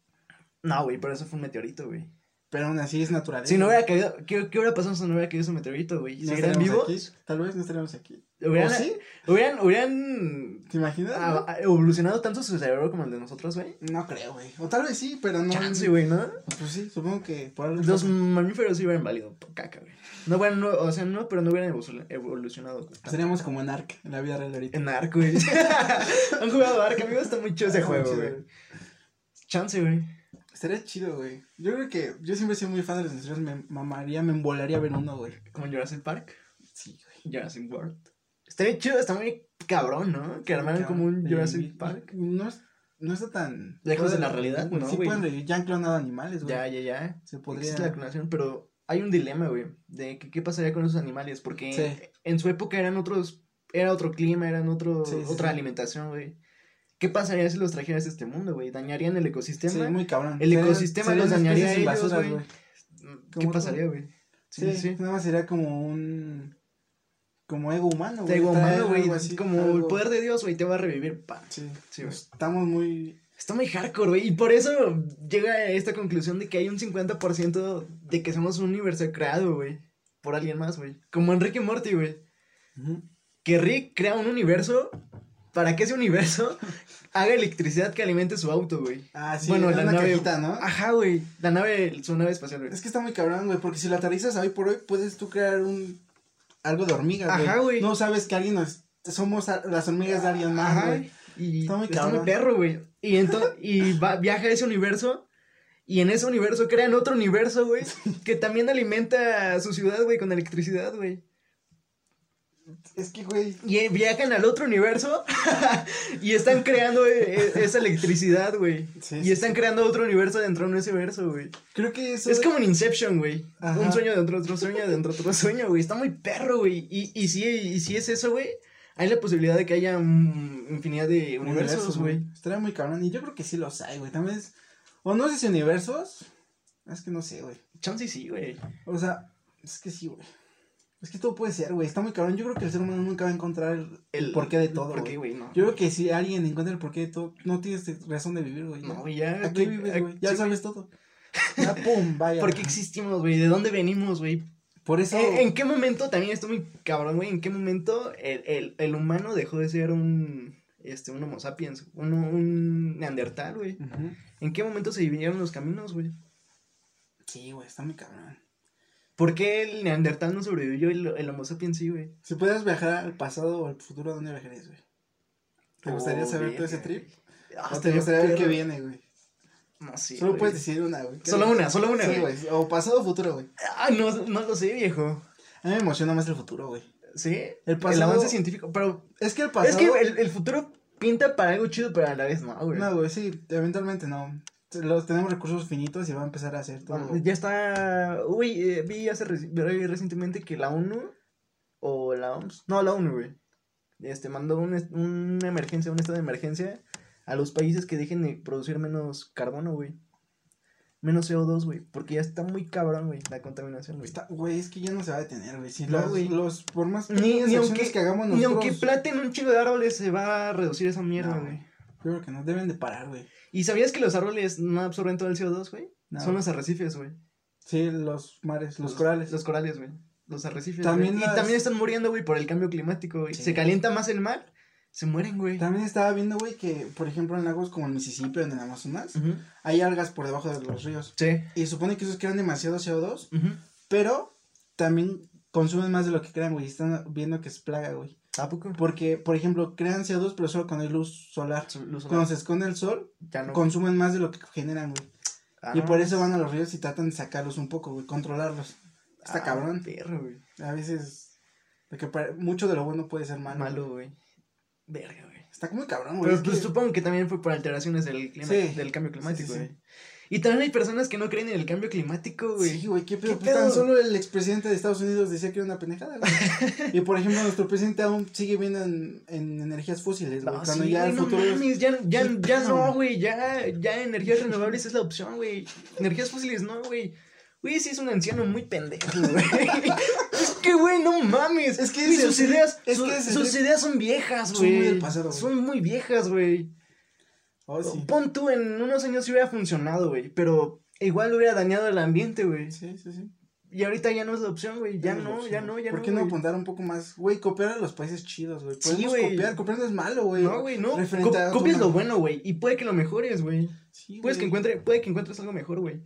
no, güey, pero eso fue un meteorito, güey. Pero aún así es natural. Si no hubiera caído, ¿qué, qué hubiera pasado si no hubiera caído ese meteorito, güey? ¿No ¿Seguirían vivos? aquí? Tal vez no estaríamos aquí. ¿Hubieran, ¿O sí? hubieran, hubieran ¿Te imaginas? evolucionado tanto su cerebro como el de nosotros, güey? No creo, güey. O tal vez sí, pero no. Chance, güey, ¿no? Pues sí, supongo que por algo. Los mamíferos sí hubieran valido por caca, güey. No, bueno, no, o sea, no, pero no hubieran evolu- evolucionado. Seríamos como en Ark, en la vida real ahorita. En Ark, güey. Han jugado Ark, amigo, está muy chido ese Está juego, güey. Chance, güey. Estaría chido, güey. Yo creo que yo siempre he sido muy fan de los dinosaurios. Me mamaría, me embolaría ver uno, güey. Como Jurassic Park. Sí, güey. Jurassic World. Está bien chido, está muy cabrón, ¿no? Que armaran como un Jurassic Park. No, es- no está tan. Lejos de la realidad, ¿no, Sí, güey? pueden revivir. Ya han clonado animales, güey. Ya, ya, ya. Se podría. Existe la clonación, pero hay un dilema, güey, de que qué pasaría con esos animales, porque Sí. en su época eran otros, era otro clima, eran otro, Sí, sí, otra sí. alimentación, güey. ¿Qué pasaría si los trajeras a este mundo, güey? ¿Dañarían el Sí, ecosistema? muy cabrón. El ecosistema los dañaría a ellos, güey. ¿Qué pasaría, güey? Sí, nada más sería como un. Como ego humano, güey. Ego humano, güey, algo así, como algo- el poder de Dios, güey, te va a revivir, pa. Sí, Sí, güey. Estamos muy. Está muy hardcore, güey. Y por eso llega a esta conclusión de que hay un 50% de que somos un universo creado, güey. Por alguien más, güey. Como Enrique Morty, güey. Que Rick crea un universo para que ese universo haga electricidad que alimente su auto, güey. Ah, sí, Bueno, la una nave- cajita, ¿no? Ajá, güey. La nave, su nave espacial, güey. Es que está muy cabrón, güey, porque si lo aterrizas hoy por hoy, puedes tú crear un. Algo de hormigas, güey. Ajá, güey. No sabes que alguien nos. Somos a- las hormigas de alguien más, güey. Y Está muy está muy perro, güey. Y entonces, y va, viaja a ese universo. Y en ese universo crean otro universo, güey. Que también alimenta su ciudad, güey, con electricidad, güey. Es que, güey. Y viajan al otro universo. y están creando eh, eh, esa electricidad, güey. Sí, y sí, están creando otro universo dentro de ese universo, güey. Creo que eso. Es como un Inception, güey. Un sueño dentro de otro sueño dentro de otro sueño, güey. Está muy perro, güey. Y, y, si, y si es eso, güey, hay la posibilidad de que haya infinidad de universos, güey. Estaría muy cabrón. Y yo creo que sí los hay, güey. También es. O no sé si universos. Es que no sé, güey. Chance sí, güey. O sea, es que sí, güey. Es que todo puede ser, güey. Está muy cabrón. Yo creo que el ser humano nunca va a encontrar el, el porqué de todo. ¿Por qué, güey. No. Yo creo que si alguien encuentra el porqué de todo, no tienes razón de vivir, güey. No, güey, ya. Aquí güey, vives, güey. Ya sí, sabes todo. Ya, pum, vaya. ¿Por qué existimos, güey? ¿De dónde venimos, güey? Por eso. ¿En, en qué momento, también estoy muy cabrón, güey, en qué momento el, el, el humano dejó de ser un, este, un homo sapiens, un, un neandertal, güey? ¿En qué momento se dividieron los caminos, güey? Sí, güey, está muy cabrón. ¿Por qué el neandertal no sobrevivió y el, el homo sapiens sí, güey? Si pudieras viajar al pasado o al futuro, ¿a dónde viajarías, güey? ¿Te gustaría Oh, saber todo ese trip? Ah, ¿O te gustaría ver qué viene, güey? No, sí, Solo güey. puedes decir una, güey. ¿Qué Solo una, solo una, Sí, güey. O pasado o futuro, güey. Ah, no, no lo sé, viejo. A mí me emociona más el futuro, güey. ¿Sí? El pasado- avance científico, pero Es que el pasado. es que el, el futuro pinta para algo chido, pero a la vez no, güey. No, güey, sí, eventualmente no. Los tenemos recursos finitos y va a empezar a hacer todo. Ya está, uy, eh, vi hace reci- recientemente que la ONU, o la OMS, no, la ONU, güey, este, mandó un una emergencia, un estado de emergencia a los países que dejen de producir menos carbono, güey. Menos CO2, güey, porque ya está muy cabrón, güey, la contaminación, güey. Güey, es que ya no se va a detener, güey. Si No, las- güey. los, por más Ni, ni aunque, que hagamos ni aunque nosotros, planten un chingo de árboles se va a reducir esa mierda, güey. Creo que no deben de parar, güey. ¿Y sabías que los árboles no absorben todo el CO2, güey? No. Son los arrecifes, güey. Sí, los mares, los, corales. Los corales, güey. Los arrecifes. También las- Y también están muriendo, güey, por el cambio climático, güey. Sí. Se calienta más el mar, se mueren, güey. También estaba viendo, güey, que, por ejemplo, en lagos como el Mississippi o en el Amazonas, hay algas por debajo de los ríos. Sí. Y supone que esos crean demasiado CO2, Ujú. pero también consumen más de lo que crean, güey. y Están viendo que es plaga, güey. ¿A poco? Porque, por ejemplo, crean CO2, pero solo cuando hay luz solar. Su- luz solar. Cuando se esconde el sol, Ya no. consumen más de lo que generan, güey. Ah, Y por eso van a los ríos y tratan de sacarlos un poco, güey, controlarlos. Está ah, cabrón. Perro, güey. A veces, porque mucho de lo bueno puede ser malo. Malo, güey. Verga, güey. Está muy cabrón, güey. Pero es pues que- supongo que también fue por alteraciones del clima, Sí. del cambio climático, Sí, sí, güey. Y también hay personas que no creen en el cambio climático, güey. Sí, güey, qué pedo. ¿Qué Pues tan pedo? solo el expresidente de Estados Unidos decía que era una pendejada, güey. y por ejemplo, nuestro presidente aún sigue viendo en, en energías fósiles, güey. No, cuando sí, ya güey, el no futuro. es- mames, ya, ya, ¿Qué ya pedo? no, güey, ya, ya energías renovables es la opción, güey. Energías fósiles no, güey. Güey, sí es un anciano muy pendejo, güey. es que, güey, no mames. Es que ese sus es el- ideas, es su- que es sus el- ideas son viejas, Son güey. muy del pasado, güey. Son muy viejas, güey. Oh, sí. Pon tú, en unos años sí hubiera funcionado, güey. Pero igual hubiera dañado el ambiente, güey. Sí, sí, sí. Y ahorita ya no es la opción, güey. Ya no, ya no, ya ¿Por no. qué no apuntar un poco más? Güey, copiar a los países chidos, güey. Sí, güey. copiar, copiar no es malo, güey. No, güey, no. Co- copias lo bueno, güey. Y puede que lo mejores, güey. Sí, Puedes que encuentre, puede que encuentres algo mejor, güey.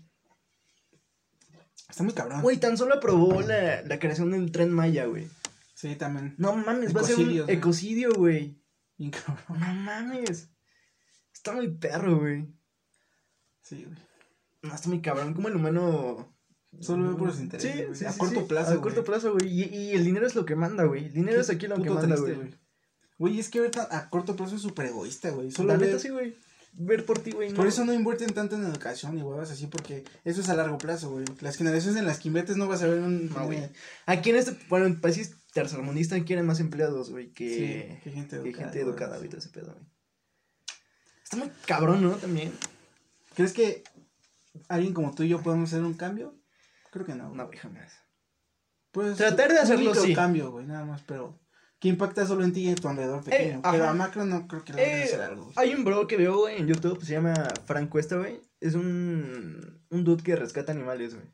Está muy cabrón. Güey, tan solo aprobó la, la creación del tren Maya, güey. Sí, también. No mames, va a ser un ecocidio, güey. Bien cabrón. No mames. Está muy perro, güey. Sí, güey. No, está muy cabrón. Como el humano. Solo ve por los intereses, Sí, güey. sí, A sí, corto sí. plazo, A güey. corto plazo, güey. Y, y el dinero es lo que manda, güey. El dinero es aquí lo que manda, triste, güey. Güey, es que ahorita a corto plazo es súper egoísta, güey. Solo La ve- neta sí, güey. Ver por ti, güey. Por eso no invierten tanto en educación y huevas así, porque eso es a largo plazo, güey. Las generaciones en las que inviertes no vas a ver un... No, güey. Aquí en este, bueno, en países tercermundistas quieren más empleados, güey, que, Sí, que gente que educada, gente güey. educada, ese pedo, güey. Está muy cabrón, ¿no? También. ¿Crees que alguien como tú y yo podemos hacer un cambio? Creo que no. No, güey, jamás. Pues, Tratar de un hacerlo, sí. cambio, güey, nada más, pero... Que impacta solo en ti y en tu alrededor pequeño. ajá. pero a macro no creo que le vayas a Eh, hacer algo. güey. hay un bro que veo, güey, en YouTube, se llama Frank Cuesta, güey. Es un, un dude que rescata animales, güey.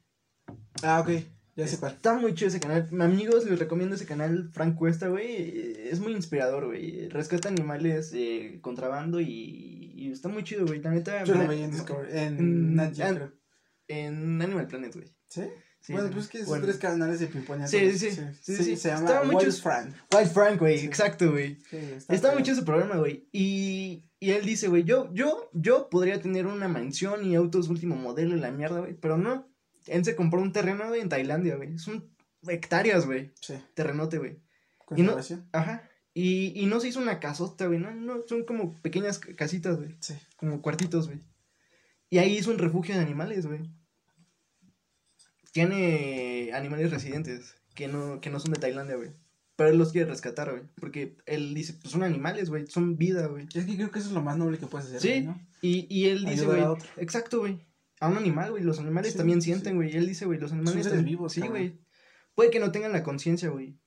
Ah, ok. Ya sé cuál. Está muy chido ese canal. Amigos, les recomiendo ese canal, Frank Cuesta, güey. Es muy inspirador, güey. Rescata animales eh, contrabando y, y está muy chido, güey. La neta. Yo lo veía en Discovery, en en- Nat Geo, en- creo. En Animal Planet, güey. ¿Sí? Sí, bueno, pues que esos Bueno. tres canales de ping Sí, sí, sí. Sí, sí. Se llama Wild. Frank. White Frank, güey. Exacto, güey. Sí, Está muy cabrón. chido su programa, güey. Y, y él dice, güey, yo, yo, yo podría tener una mansión y autos último modelo y la mierda, güey. Pero no. Él se compró un terreno, güey, en Tailandia, güey. Son hectáreas, güey. Sí, Terrenote, güey. Y no- conservación. Ajá. Y, y no se hizo una casota, güey. No, no, son como pequeñas ca- casitas, güey. Sí. Como cuartitos, güey. Y ahí hizo un refugio de animales, güey. Tiene animales residentes que no, que no son de Tailandia, güey. Pero él los quiere rescatar, güey. Porque él dice, pues son animales, güey. Son vida, güey. Es que creo que eso es lo más noble que puedes hacer, Sí. güey, ¿no? Y, y él dice, Ayudar güey. otro. Exacto, güey. A un animal, güey. Los animales Sí, también sienten, güey. Y él dice, güey, los animales. seres vivos, Sí, cabrón. güey. Puede que no tengan la conciencia, güey.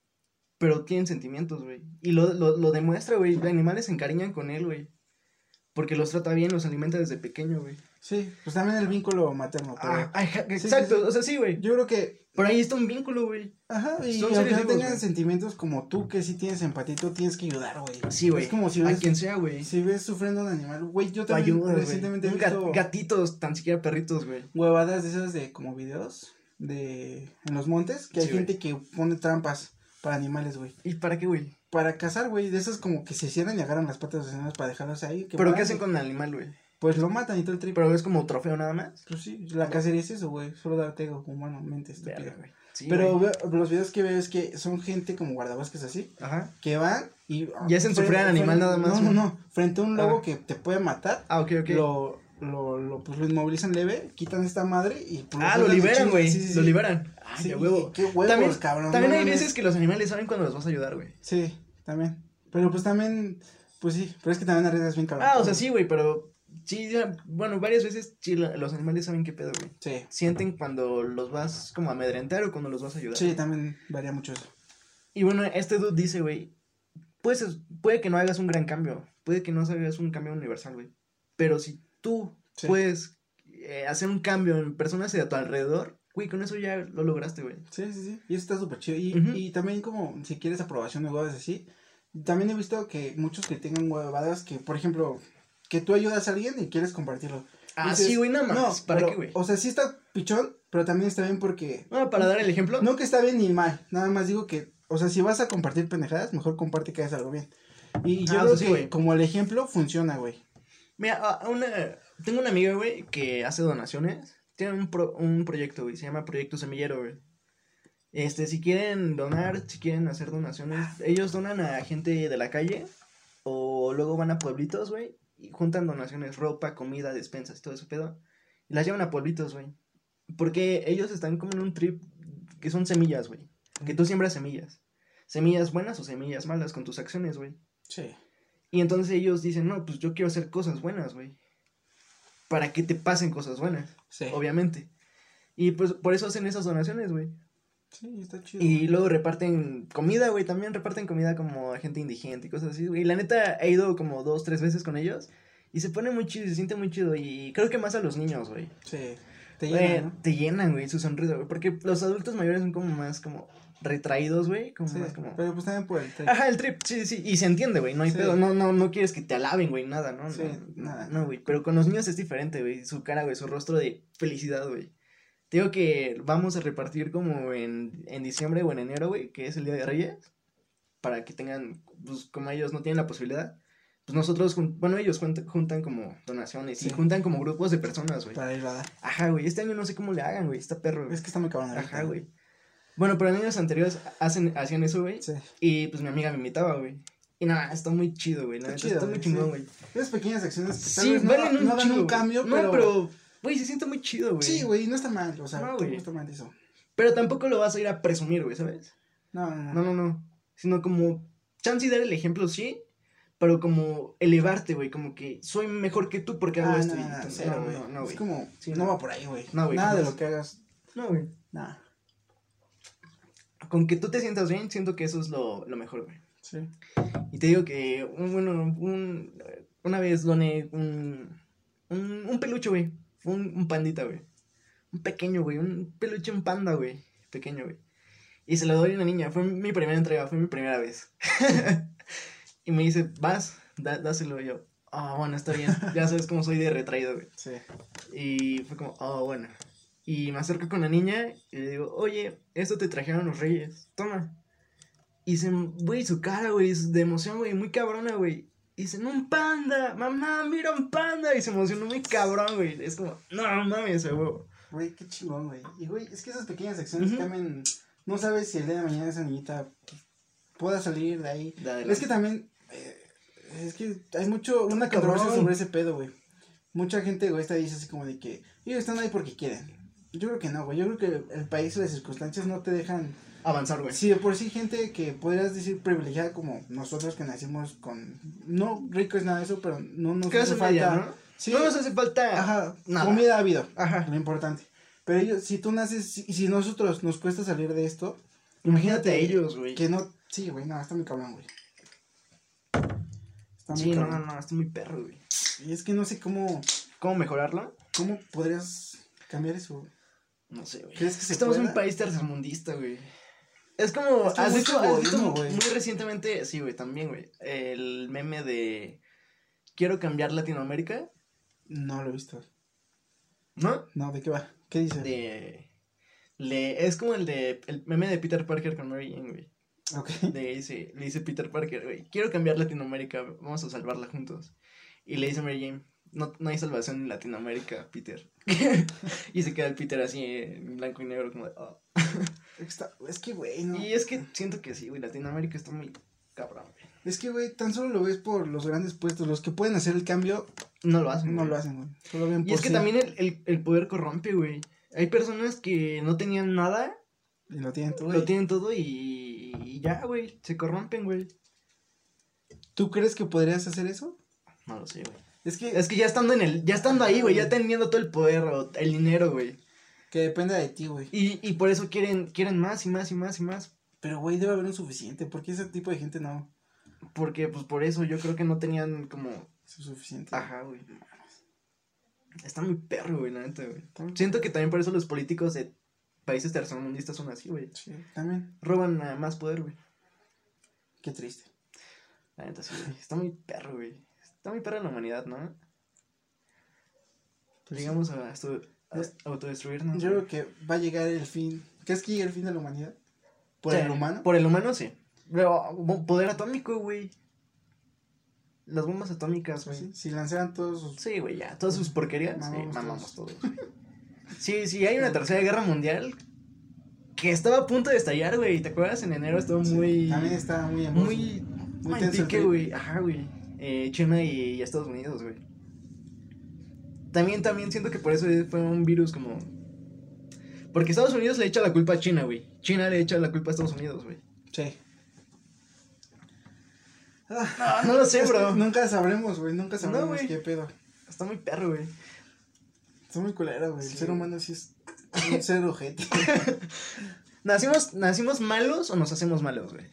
Pero tienen sentimientos, güey. Y lo, lo, lo demuestra, güey. Los animales se encariñan con él, güey. Porque los trata bien, los alimenta desde pequeño, güey. Sí, pues también el vínculo materno. Pero Ah, ajá, sí, exacto, sí. o sea, sí, güey. Yo creo que, Por ahí está un vínculo, güey. ajá, y Son aunque no tengan sentimientos como tú, que sí tienes empatía, tú tienes que ayudar, güey. Sí, güey. Es como si A ves, quien sea, güey. si ves sufriendo un animal, güey, yo también ayudas, güey. recientemente he visto Gatitos, tan siquiera perritos, güey. huevadas de esas de como videos de en los montes, que hay gente que pone trampas para animales, güey. ¿Y para qué, güey? Para cazar, güey, de esas como que se cierran y agarran las patas de los animales para dejarlos ahí. que ¿Pero qué hacen con el animal, güey? Pues lo matan y todo el trip. ¿Pero es como trofeo nada más? Pues sí, la cacería es eso, güey, solo darte ego humanamente estúpido. Verga, güey. Sí, Pero veo- los videos que veo es que son gente como guardabosques así, Ajá. que van y... Y hacen sufrir al animal nada más, No, no, no, frente a un lobo que te puede matar, Ah, ok, ok. lo, lo, lo, pues, lo inmovilizan leve, quitan esta madre y... Pues, ah, lo liberan, güey. Sí, sí, Lo liberan. Ay, Sí, huevo. qué huevos, también, cabrón, También no hay veces que los animales saben cuando los vas a ayudar, güey. Sí, también. Pero pues también, pues sí, pero es que también arriesgas bien cabrón. Ah, o sea, sí, güey, pero sí, ya, bueno, varias veces sí, los animales saben qué pedo, güey. Sí, Sienten cuando los vas como a amedrentar o cuando los vas a ayudar. sí, también varía mucho eso. Y bueno, este dude dice, güey, pues, puede que no hagas un gran cambio, puede que no hagas un cambio universal, güey. Pero si tú Sí. puedes eh, hacer un cambio en personas de a tu alrededor, güey, con eso ya lo lograste, güey. Sí, sí, sí. Y eso está súper chido. Y, y también como si quieres aprobación de huevas así, también he visto que muchos que tengan huevadas que, por ejemplo, que tú ayudas a alguien y quieres compartirlo. Ah, Dices, sí, güey, nada más. No, ¿Para pero, qué, güey? O sea, sí está pichón, pero también está bien porque... Bueno, para dar el ejemplo. No que está bien ni mal, nada más digo que, o sea, si vas a compartir pendejadas, mejor comparte que hagas algo bien. Y yo Ah, creo eso sí, que güey. como el ejemplo funciona, güey. Mira, a- a una, tengo una amiga, güey, que hace donaciones. Tiene un, pro- un proyecto, güey, se llama Proyecto Semillero, güey. Este, si quieren donar, si quieren hacer donaciones, ellos donan a gente de la calle o luego van a pueblitos, güey, y juntan donaciones, ropa, comida, despensas, todo ese pedo. Y las llevan a pueblitos, güey. Porque ellos están como en un trip que son semillas, güey. Que tú siembras semillas. Semillas buenas o semillas malas con tus acciones, güey. Sí. Y entonces ellos dicen, no, pues yo quiero hacer cosas buenas, güey. Para que te pasen cosas buenas, Sí. obviamente. Y pues por eso hacen esas donaciones, güey. Sí, está chido. Y luego reparten comida, güey. También reparten comida como a gente indigente y cosas así, güey. Y la neta, he ido como dos, tres veces con ellos. Y se pone muy chido, se siente muy chido. Y creo que más a los niños, güey. Sí. Te Güey, llena, ¿no? Te llenan, güey, su sonrisa, güey. Porque los adultos mayores son como más como retraídos, güey. Como Sí, como... pero pues también por el trip. Ajá, el trip, sí, sí, y se entiende, güey, no hay Sí. pedo, no, no, no quieres que te alaben, güey, nada, ¿no? Sí, no, nada. No, güey, pero con los niños es diferente, güey, su cara, güey, su rostro de felicidad, güey. Te digo que vamos a repartir como en, en diciembre o en enero, güey, que es el Día de Reyes, para que tengan, pues, como ellos no tienen la posibilidad, pues nosotros, bueno, ellos juntan, juntan como donaciones y Sí. juntan como grupos de personas, güey. Para ir a dar. Ajá, güey, este año no sé cómo le hagan, güey, está perro, güey. Es que está muy cabrón. ahorita. Ajá, güey. Bueno, pero en años anteriores hacen, hacían eso, güey. Sí. Y pues mi amiga me invitaba, güey. Y nada, está muy chido, güey. Está neta, chido, Está muy güey, chingón, sí. güey. Esas pequeñas acciones que tal Sí, vez no, un no dan un cambio, No, pero... pero, güey, se siente muy chido, güey. Sí, güey, no está mal, o sea, No, está mal eso. Pero tampoco lo vas a ir a presumir, güey, ¿sabes? No, no, no. No, no, no. Sino como, chance y dar el ejemplo, sí. Pero como elevarte, güey. Como que soy mejor que tú porque hago Ah, esto. no, no, no, no, güey. Es como, Sí, no va por ahí, güey. No, güey, Nada de lo que hagas, No, güey. nada. Con que tú te sientas bien, siento que eso es lo, lo mejor, güey. Sí. Y te digo que, un, bueno, un, una vez doné un, un, un peluche, güey. Un, un pandita, güey. Un pequeño, güey. Un peluche, un panda, güey. Pequeño, güey. Y se lo doy a una niña. Fue mi primera entrega, fue mi primera vez. y me dice, vas, da, dáselo. Y yo, ah, bueno, está bien. Ya sabes cómo soy de retraído, güey. Sí. Y fue como, oh, bueno. Y me acerco con la niña y le digo, oye, esto te trajeron los reyes, toma. Y se, güey, su cara, güey, de emoción, güey, muy cabrona, güey. Y dicen, un panda, mamá, mira un panda. Y se emocionó muy cabrón, güey. Es como, no mames, ese huevo. Güey, qué chingón, güey. Y, güey, es que esas pequeñas acciones Ujú. también... No sabes si el día de mañana esa niñita pueda salir de ahí. Es que también... eh, es que hay mucho... Una controversia sobre ese pedo, güey. Mucha gente egoísta dice así como de que... Ellos están ahí porque quieren. Yo creo que no, güey. Yo creo que el país y las circunstancias no te dejan... Avanzar, güey. Sí, de por sí gente que podrías decir privilegiada como nosotros que nacimos con... No ricos nada de eso, pero no nos hace media, falta... ¿no? Sí, No nos hace falta. Ajá, nada. comida ha habido, Ajá. lo importante. Pero ellos, si tú naces, y si nosotros nos cuesta salir de esto, Imagínate a ellos, güey. que no, sí, güey, no, está muy cabrón, güey. Está muy Sí, no, no, cabrón. no, está muy perro, güey. Y es que no sé cómo, ¿Cómo mejorarlo? cómo podrías cambiar eso. No sé, güey. ¿Crees que se Estamos en un país tercermundista, güey. Es como, has egoísmo, muy, güey. muy recientemente, sí, güey, también, güey, el meme de quiero cambiar Latinoamérica, No lo he visto. ¿no? No, ¿de qué va? ¿Qué dice? De, le, es como el de, el meme de Peter Parker con Mary Jane, güey. Ok. Le dice, le dice Peter Parker, güey, quiero cambiar Latinoamérica, vamos a salvarla juntos. Y le dice Mary Jane, no, no hay salvación en Latinoamérica, Peter. y se queda el Peter así en blanco y negro, como de, "Oh". Está- es que, güey, no. Y es que siento que sí, güey, Latinoamérica está muy cabrón, güey. Es que, güey, tan solo lo ves por los grandes puestos, los que pueden hacer el cambio, No lo hacen. No güey. lo hacen, güey. Solo ven Y es que sí también el, el, el poder corrompe, güey. Hay personas que no tenían nada, Y lo tienen todo. lo tienen todo y, y ya, güey. Se corrompen, güey. ¿Tú crees que podrías hacer eso? No lo sé, güey. Es que, Es que ya estando en el, ya estando ahí, güey, ya teniendo todo el poder o el dinero, güey. que depende de ti, güey. Y, y por eso quieren, quieren más y más y más y más. Pero, güey, debe haber un suficiente. Porque ese tipo de gente no Porque, pues, por eso yo creo que no tenían como... suficiente. Ajá, güey. Está muy perro, güey, la neta, güey. Siento que también por eso los políticos de países tercermundistas son así, güey. Sí, también. Roban más poder, güey. Qué triste. La neta, sí, güey. Está muy perro, güey. Está muy perro la humanidad, ¿no? Pues Llegamos a, a autodestruirnos. Yo creo que va a llegar el fin. ¿Crees que llegue el fin de la humanidad? ¿Por Sí, el humano? Por el humano, sí. Pero, poder atómico, güey. Las bombas atómicas, güey. Sí, si lanzaran todos sus... Sí, güey, ya. Todas sus porquerías. sí, Mamamos mamamos todos. güey. Sí, sí, hay una tercera guerra mundial que estaba a punto de estallar, güey. ¿Te acuerdas? En enero estuvo muy. También está muy Muy. muy Muy tenso güey. Ajá, güey. Eh, China y, y Estados Unidos, güey. También, también siento que por eso fue un virus como. Porque Estados Unidos le echa la culpa a China, güey. China le echa la culpa a Estados Unidos, güey. Sí. No, no lo sé, bro. nunca sabremos, güey. Nunca sabremos qué pedo. Está muy perro, güey. Está muy culero, güey. Sí. El ser humano sí es un ser ojete. ¿Nacimos, ¿Nacimos malos o nos hacemos malos, güey?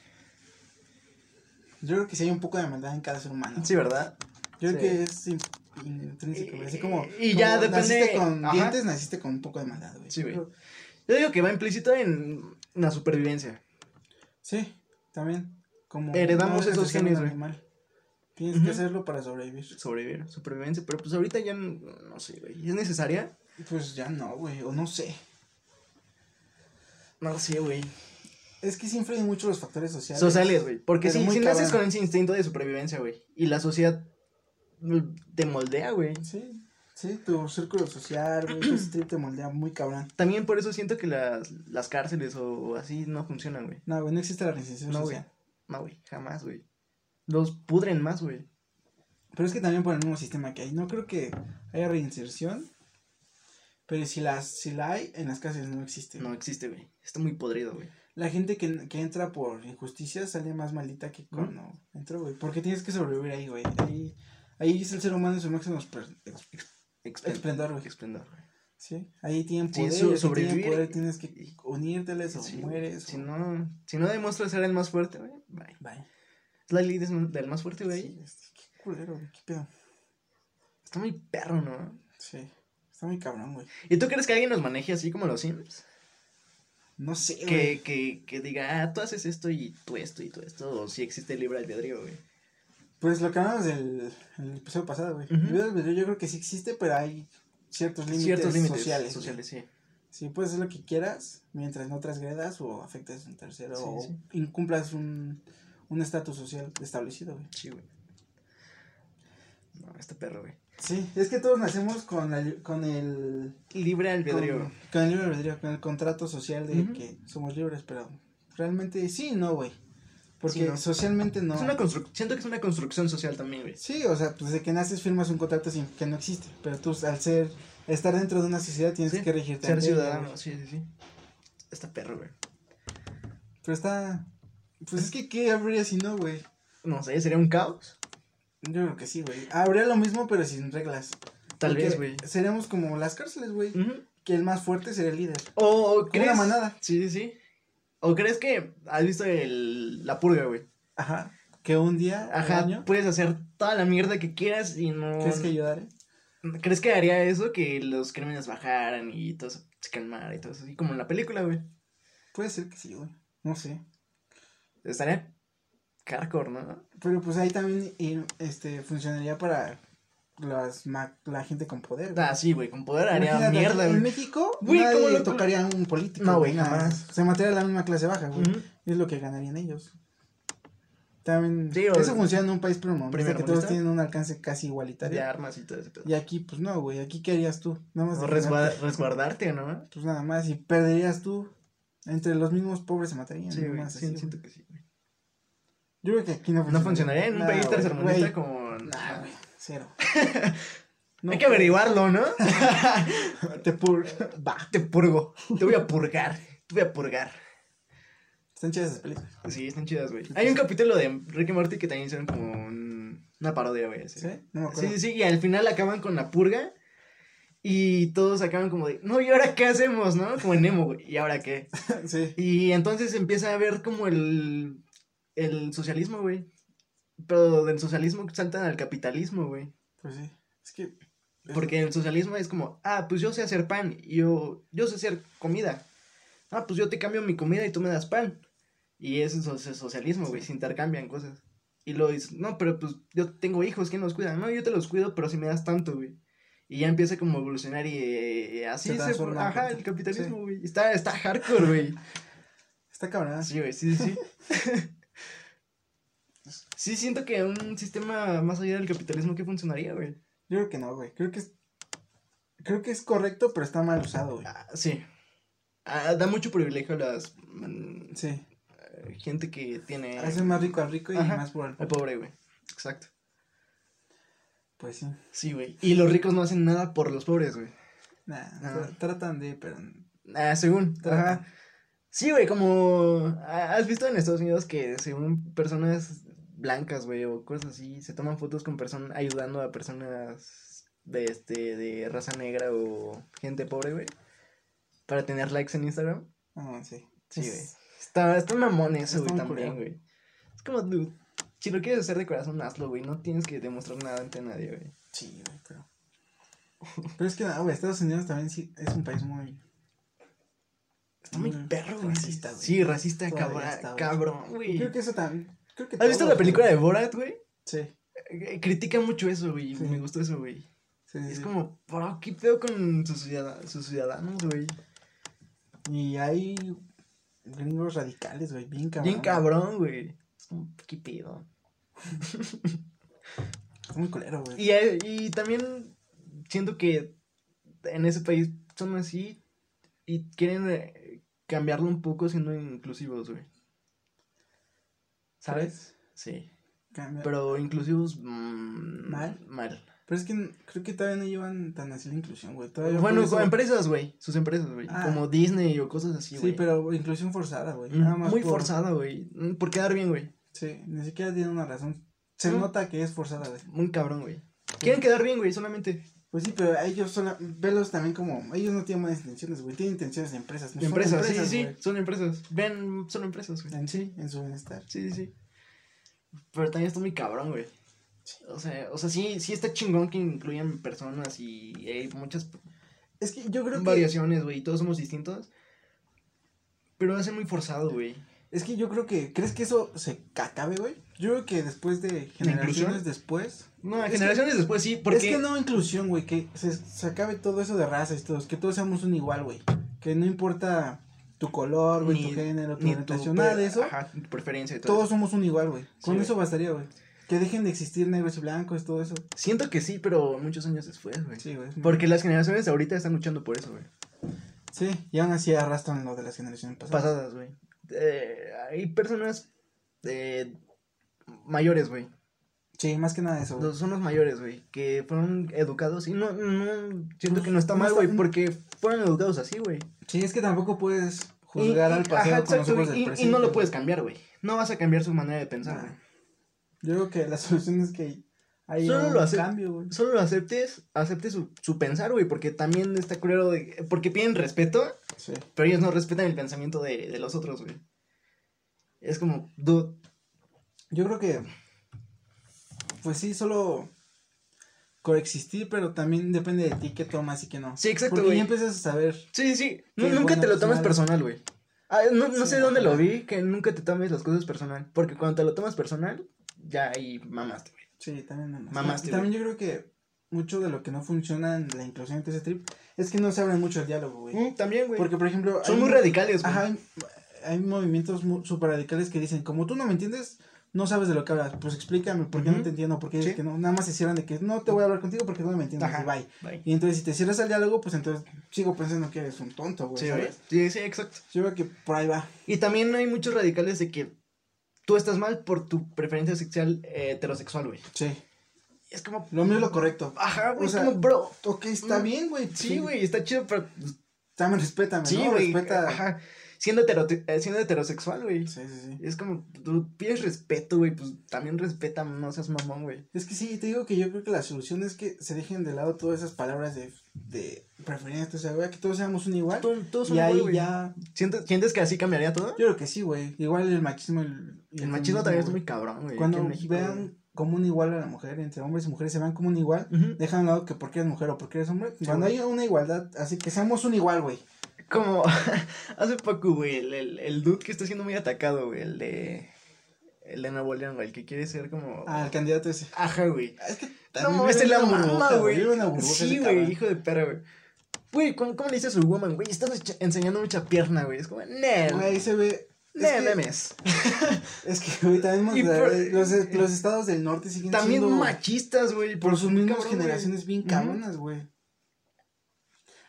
Yo creo que sí hay un poco de maldad en cada ser humano. Sí, ¿verdad? Yo sí. creo que es in- intrínseco, güey. Así como. Y ya como depende- Naciste con Ajá. dientes, naciste con un poco de maldad, güey. Sí, güey. Yo- digo que va implícito en la supervivencia. Sí, también. Como Heredamos no esos genes, güey. Tienes que hacerlo para sobrevivir. Sobrevivir, supervivencia. Pero pues ahorita ya no, no sé, güey. ¿Es necesaria? Pues ya no, güey. O no sé. No sé, güey. Es que sí influyen mucho los factores sociales. Sociales, güey. Porque si, naces con ese instinto de supervivencia, güey. Y la sociedad mm, te moldea, güey. Sí, sí, tu círculo social, güey, te moldea muy cabrón. También por eso siento que las, las cárceles o así no funcionan, güey. No, güey, no existe la reinserción No, social. No, güey. Jamás, güey. Los pudren más, güey. Pero es que también por el mismo sistema que hay. No creo que haya reinserción. Pero si, las, si la hay, en las cárceles no existe. No existe, güey. Está muy podrido, güey. La gente que, que entra por injusticia sale más maldita que cuando entró, güey. Porque tienes que sobrevivir ahí, güey. Ahí, ahí es el ser humano en su máximo esplendor, güey. Esplendor, güey. Sí, ahí tienen Sí, poder. sobrevivir tienen y- tienes que unírteles o Sí, mueres. Si no, si no demuestras ser el más fuerte, güey, bye. Bye. Es la ley del más fuerte, güey. Sí, este, qué culero, güey. Qué pedo. Está muy perro, ¿no? Sí, está muy cabrón, güey. ¿Y tú crees que alguien nos maneje así como los Sims? No sé, güey. Que, que, que diga, ah, tú haces esto y tú esto y tú esto, o si existe el libre albedrío, güey. Pues lo que hablamos del el episodio pasado, güey. Ujú. El libre albedrío yo creo que sí existe, pero hay ciertos límites, Ciertos límites sociales. sociales, güey. sí. Sí, puedes hacer lo que quieras mientras no transgredas o afectes a un tercero Sí, o sí. incumplas un un estatus social establecido, güey. Sí, güey. No, este perro, güey. Sí, es que todos nacemos con el, con el Libre albedrío. Con, con el libre albedrío, con el contrato social de que somos libres, pero realmente sí y no, güey. Porque Sí, no. socialmente no. Es una constru- Siento que es una construcción social también, güey. Sí, o sea, pues de que naces firmas un contrato sin que no existe, pero tú al ser estar dentro de una sociedad tienes Sí, que regirte Ser ciudadano, güey. sí, sí, sí. Está perro, güey. Pero está pues es que qué habría si no, güey. No sé, sería un caos. Yo creo que sí, güey. Habría lo mismo pero sin reglas. Tal Porque vez, güey. Seríamos como las cárceles, güey, Ujú. que el más fuerte sería el líder. O, o Como crees. una manada. Sí, sí, sí. ¿O crees que has visto el, la purga, güey? Ajá. Que un día, Ajá, año, puedes hacer toda la mierda que quieras y no... ¿crees que ayudaré? ¿Crees que haría eso? Que los crímenes bajaran y todo eso se calmara y todo eso. Así como en la película, güey. Puede ser que sí, güey. No sé. Estaría hardcore, ¿no? Pero pues ahí también este funcionaría para las la gente con poder. güey. Ah, sí, güey, con poder haría Imagínate, mierda, En. México, Güey, nadie ¿cómo lo- tocaría a un político. No, güey, nada. jamás. Se mataría la misma clase baja, güey. Y es lo que ganarían ellos. También, Sí, eso funciona en un país primermundista que todos tienen un alcance casi igualitario. De armas y todo pedo. Y aquí, pues no, güey. Aquí, ¿qué harías tú? Nada más. O defenderte. resguar- resguardarte, ¿no? Pues nada más. Y perderías tú. Entre los mismos pobres se matarían. Sí, güey, así, güey. siento que sí, güey. Yo creo que aquí no No funcionaría en un Nah, país tercermundista como... Nah, güey. Cero. Hay que averiguarlo, ¿no? te pur... Va. Te purgo. Te voy a purgar. Te voy a purgar. Están chidas esas películas. Sí, están chidas, güey. Hay un capítulo de Ricky Morty que también hicieron como un- una parodia, güey. ¿Sí? No me acuerdo. Sí, sí, y al final acaban con la purga. Y todos acaban como de, no, ¿y ahora qué hacemos, no? Como en Nemo, güey. ¿Y ahora qué? sí. Y entonces empieza a ver como el, el socialismo, güey. Pero del socialismo saltan al capitalismo, güey. Pues sí. Es que. Porque el socialismo es como, ah, pues yo sé hacer pan y yo, yo sé hacer comida. Ah, pues yo te cambio mi comida y tú me das pan. Y ese es el socialismo, güey, se intercambian cosas. Y luego dices, no, pero pues yo tengo hijos, ¿quién los cuida? No, yo te los cuido, pero si me das tanto, güey. Y ya empieza como a evolucionar y eh, así Se se, Ajá, el el capitalismo, güey. Está, está hardcore, güey. Está cabrón. Sí, güey, sí, sí, sí. siento que un sistema más allá del capitalismo que funcionaría, güey. Yo creo que no, güey. Creo que es. Creo que es correcto, pero está mal usado, güey. Ah, sí. Ah, da mucho privilegio a las mm, Sí. eh, gente que tiene Hace más rico al rico y Ajá. más por el al pobre, güey. Exacto. Pues sí. Sí, güey. Y los ricos no hacen nada por los pobres, güey. Nah, Ah. tra- tratan de, pero. Ah, según. Tratan. Ajá. Sí, güey, como has visto en Estados Unidos que según personas blancas, güey, o cosas así, se toman fotos con personas ayudando a personas de este de raza negra o gente pobre, güey, para tener likes en Instagram. Ah, sí. Sí, Es- güey. Está, está mamón eso, güey, también, güey. Es como, dude, si lo quieres hacer de corazón, hazlo, güey. No tienes que demostrar nada ante nadie, güey. Sí, güey, pero. Pero es que, no, güey, Estados Unidos también sí es un país muy. Está muy perro, güey. racista, güey. Sí, racista, Todavía cabrón, está, güey. cabrón, güey. creo que eso también. Creo que ¿Has visto la película de Borat, güey? Sí. Eh, Critica mucho eso, güey. Sí. Me gustó eso, güey. sí, sí, Es sí. como, bro, ¿qué pedo con sus, ciudad- sus ciudadanos, güey? Y hay gringos radicales, güey, bien cabrón. Bien cabrón, güey. Es como, ¿qué pedo? Es muy culero, güey. Y, eh, y también siento que en ese país son así y quieren eh, cambiarlo un poco siendo inclusivos, güey. ¿Sabes? Sí. Cambia. Pero inclusivos mm, ¿Mal? Mal. Pero es que creo que todavía no llevan tan así la inclusión, güey. Todavía Bueno, eso- con empresas, güey. Sus empresas, güey. Ah. Como Disney o cosas así, Sí, güey. pero inclusión forzada, güey. Nada más Muy por- forzada, güey. Mm, Por quedar bien, güey. Sí, ni siquiera tiene una razón. Se Mm. nota que es forzada, güey. Muy cabrón, güey. Quieren quedar bien, güey, solamente. Pues sí, pero a ellos son, velos también como, ellos no tienen buenas intenciones, güey, tienen intenciones de empresas. no son empresas, sí, sí, sí. güey. Son empresas. Ven, son empresas, güey. En sí, en su bienestar. Sí, sí, sí. Pero también está muy cabrón, güey. O sea, o sea, sí, sí está chingón que incluyan personas y hay muchas Es que yo creo que, variaciones, güey, y todos somos distintos. Pero hace muy forzado, güey. Es que yo creo que, ¿crees que eso se acabe, güey? Yo creo que después de generaciones después. No, Es generaciones después sí, porque... Es que no inclusión, güey, que se, se acabe todo eso de razas y todos, que todos seamos un igual, güey. Que no importa tu color, güey, tu género, tu orientación, nada de eso. Ajá, tu preferencia y todo. Todos eso. somos un igual, güey. Con Sí, eso bastaría, güey. Que dejen de existir negros y blancos, todo eso. Siento que sí, pero muchos años después, güey. Sí, güey. Porque las generaciones de ahorita están luchando por eso, güey. Sí, y aún así arrastran lo de las generaciones pasadas. Pasadas, güey. Eh, hay personas eh, mayores, güey. Sí, más que nada eso. Los, son los mayores, güey, que fueron educados y no, no, siento que no está mal, güey, porque fueron educados así, güey. Sí, es que tampoco puedes juzgar y- al pasado ajá, con los ojos del y- y, no lo puedes cambiar, güey. No vas a cambiar su manera de pensar, güey. Yo creo que la solución es que hay Solo lo cambio, güey. Solo lo aceptes, aceptes su, su pensar, güey, porque también está culero de... Porque piden respeto, Sí. pero ellos no respetan el pensamiento de, de los otros, güey. Es como, dude, Yo creo que, pues sí, solo coexistir, pero también depende de ti qué tomas y qué no. Sí, exacto, Porque güey. ya empiezas a saber. Sí, sí, nunca bueno, te lo tomes personal, güey. Ah, no no Sí, sé dónde lo vi, que nunca te tomes las cosas personal. Porque cuando te lo tomas personal, ya ahí mamaste. Sí, también no. Mamaste, Y también yo creo que mucho de lo que no funciona en la inclusión de ese trip es que no se abre mucho el diálogo, güey. Mm, también, güey. Porque, por ejemplo. Son hay muy mu- radicales, güey. Ajá, hay, hay movimientos súper radicales que dicen, como tú no me entiendes, no sabes de lo que hablas, pues explícame por qué no te entiendo, por qué dices Sí. que no, nada más se cierran de que no te voy a hablar contigo porque no me entiendes, Ajá. y bye. Bye. Y entonces si te cierras al diálogo, pues entonces sigo pensando que eres un tonto, güey, Sí. ¿sabes? Sí, sí, exacto. Yo creo que por ahí va. Y también hay muchos radicales de que tú estás mal por tu preferencia sexual eh, heterosexual, güey. Sí. Es como. Lo mío es lo correcto. Ajá, güey. O sea, es como, bro. Ok, está Mm, bien, güey. Sí, güey, está chido, pero. También respétame, Sí, ¿no? Respeta. Ajá. Siendo, eh, siendo heterosexual, güey. Sí, sí, sí. Es como, tú pides respeto, güey, pues también respeta, no seas mamón, güey. Es que sí, te digo que yo creo que la solución es que se dejen de lado todas esas palabras de, de preferencia, o sea, güey, que todos seamos un igual. Todos, todos Y son igual, güey. ya. ¿Sientes, ¿Sientes que así cambiaría todo? Yo creo que sí, güey. Igual el machismo. El, y El machismo también es muy cabrón, güey. Cuando México, vean güey. como un igual a la mujer, entre hombres y mujeres se vean como un igual, dejan un lado que porque eres mujer o porque eres hombre. Cuando güey. haya una igualdad, así que seamos un igual, güey. Como hace poco, güey, el, el, el dude que está siendo muy atacado, güey, el de. El de Nuevo León, güey, el que quiere ser como. Ah, el candidato ese. Ajá, güey. Es que No también se en la burbuja, güey. Sí, güey, hijo de perra, güey. Güey, ¿cómo, ¿cómo le dices a su woman, güey? Estás enseñando mucha pierna, güey. Es como, Güey, no, ahí se ve. Es no que, memes. es que, güey, también Y los, por- los, estados del norte siguen También siendo. machistas, güey. por sus mismas cabrón, güey. generaciones bien cabronas, güey.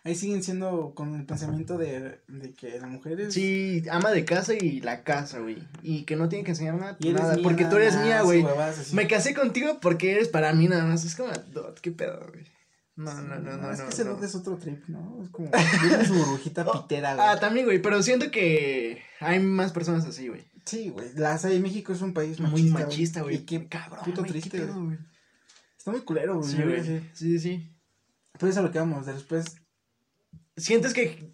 Ahí siguen siendo con el pensamiento de, de que la mujer es. Sí, ama de casa y la casa, güey. Y que no tiene que enseñar nada, y nada mía, porque nada tú eres mía, güey. Me casé contigo porque eres para mí nada más. Es como, "Dude, qué pedo, güey. No, no, no, no. es no, que ese no. es otro trip, ¿no? Es como. En su burbujita Oh, pitera, güey. Ah, también, güey, pero siento que hay más personas así, güey. Sí, güey. La hay México es un país Muy machista. güey. Y qué cabrón. puto triste, pedo, güey. Está muy culero, güey. Sí, güey. sí. Sí, sí. Pues es a lo que vamos. Después, Sientes que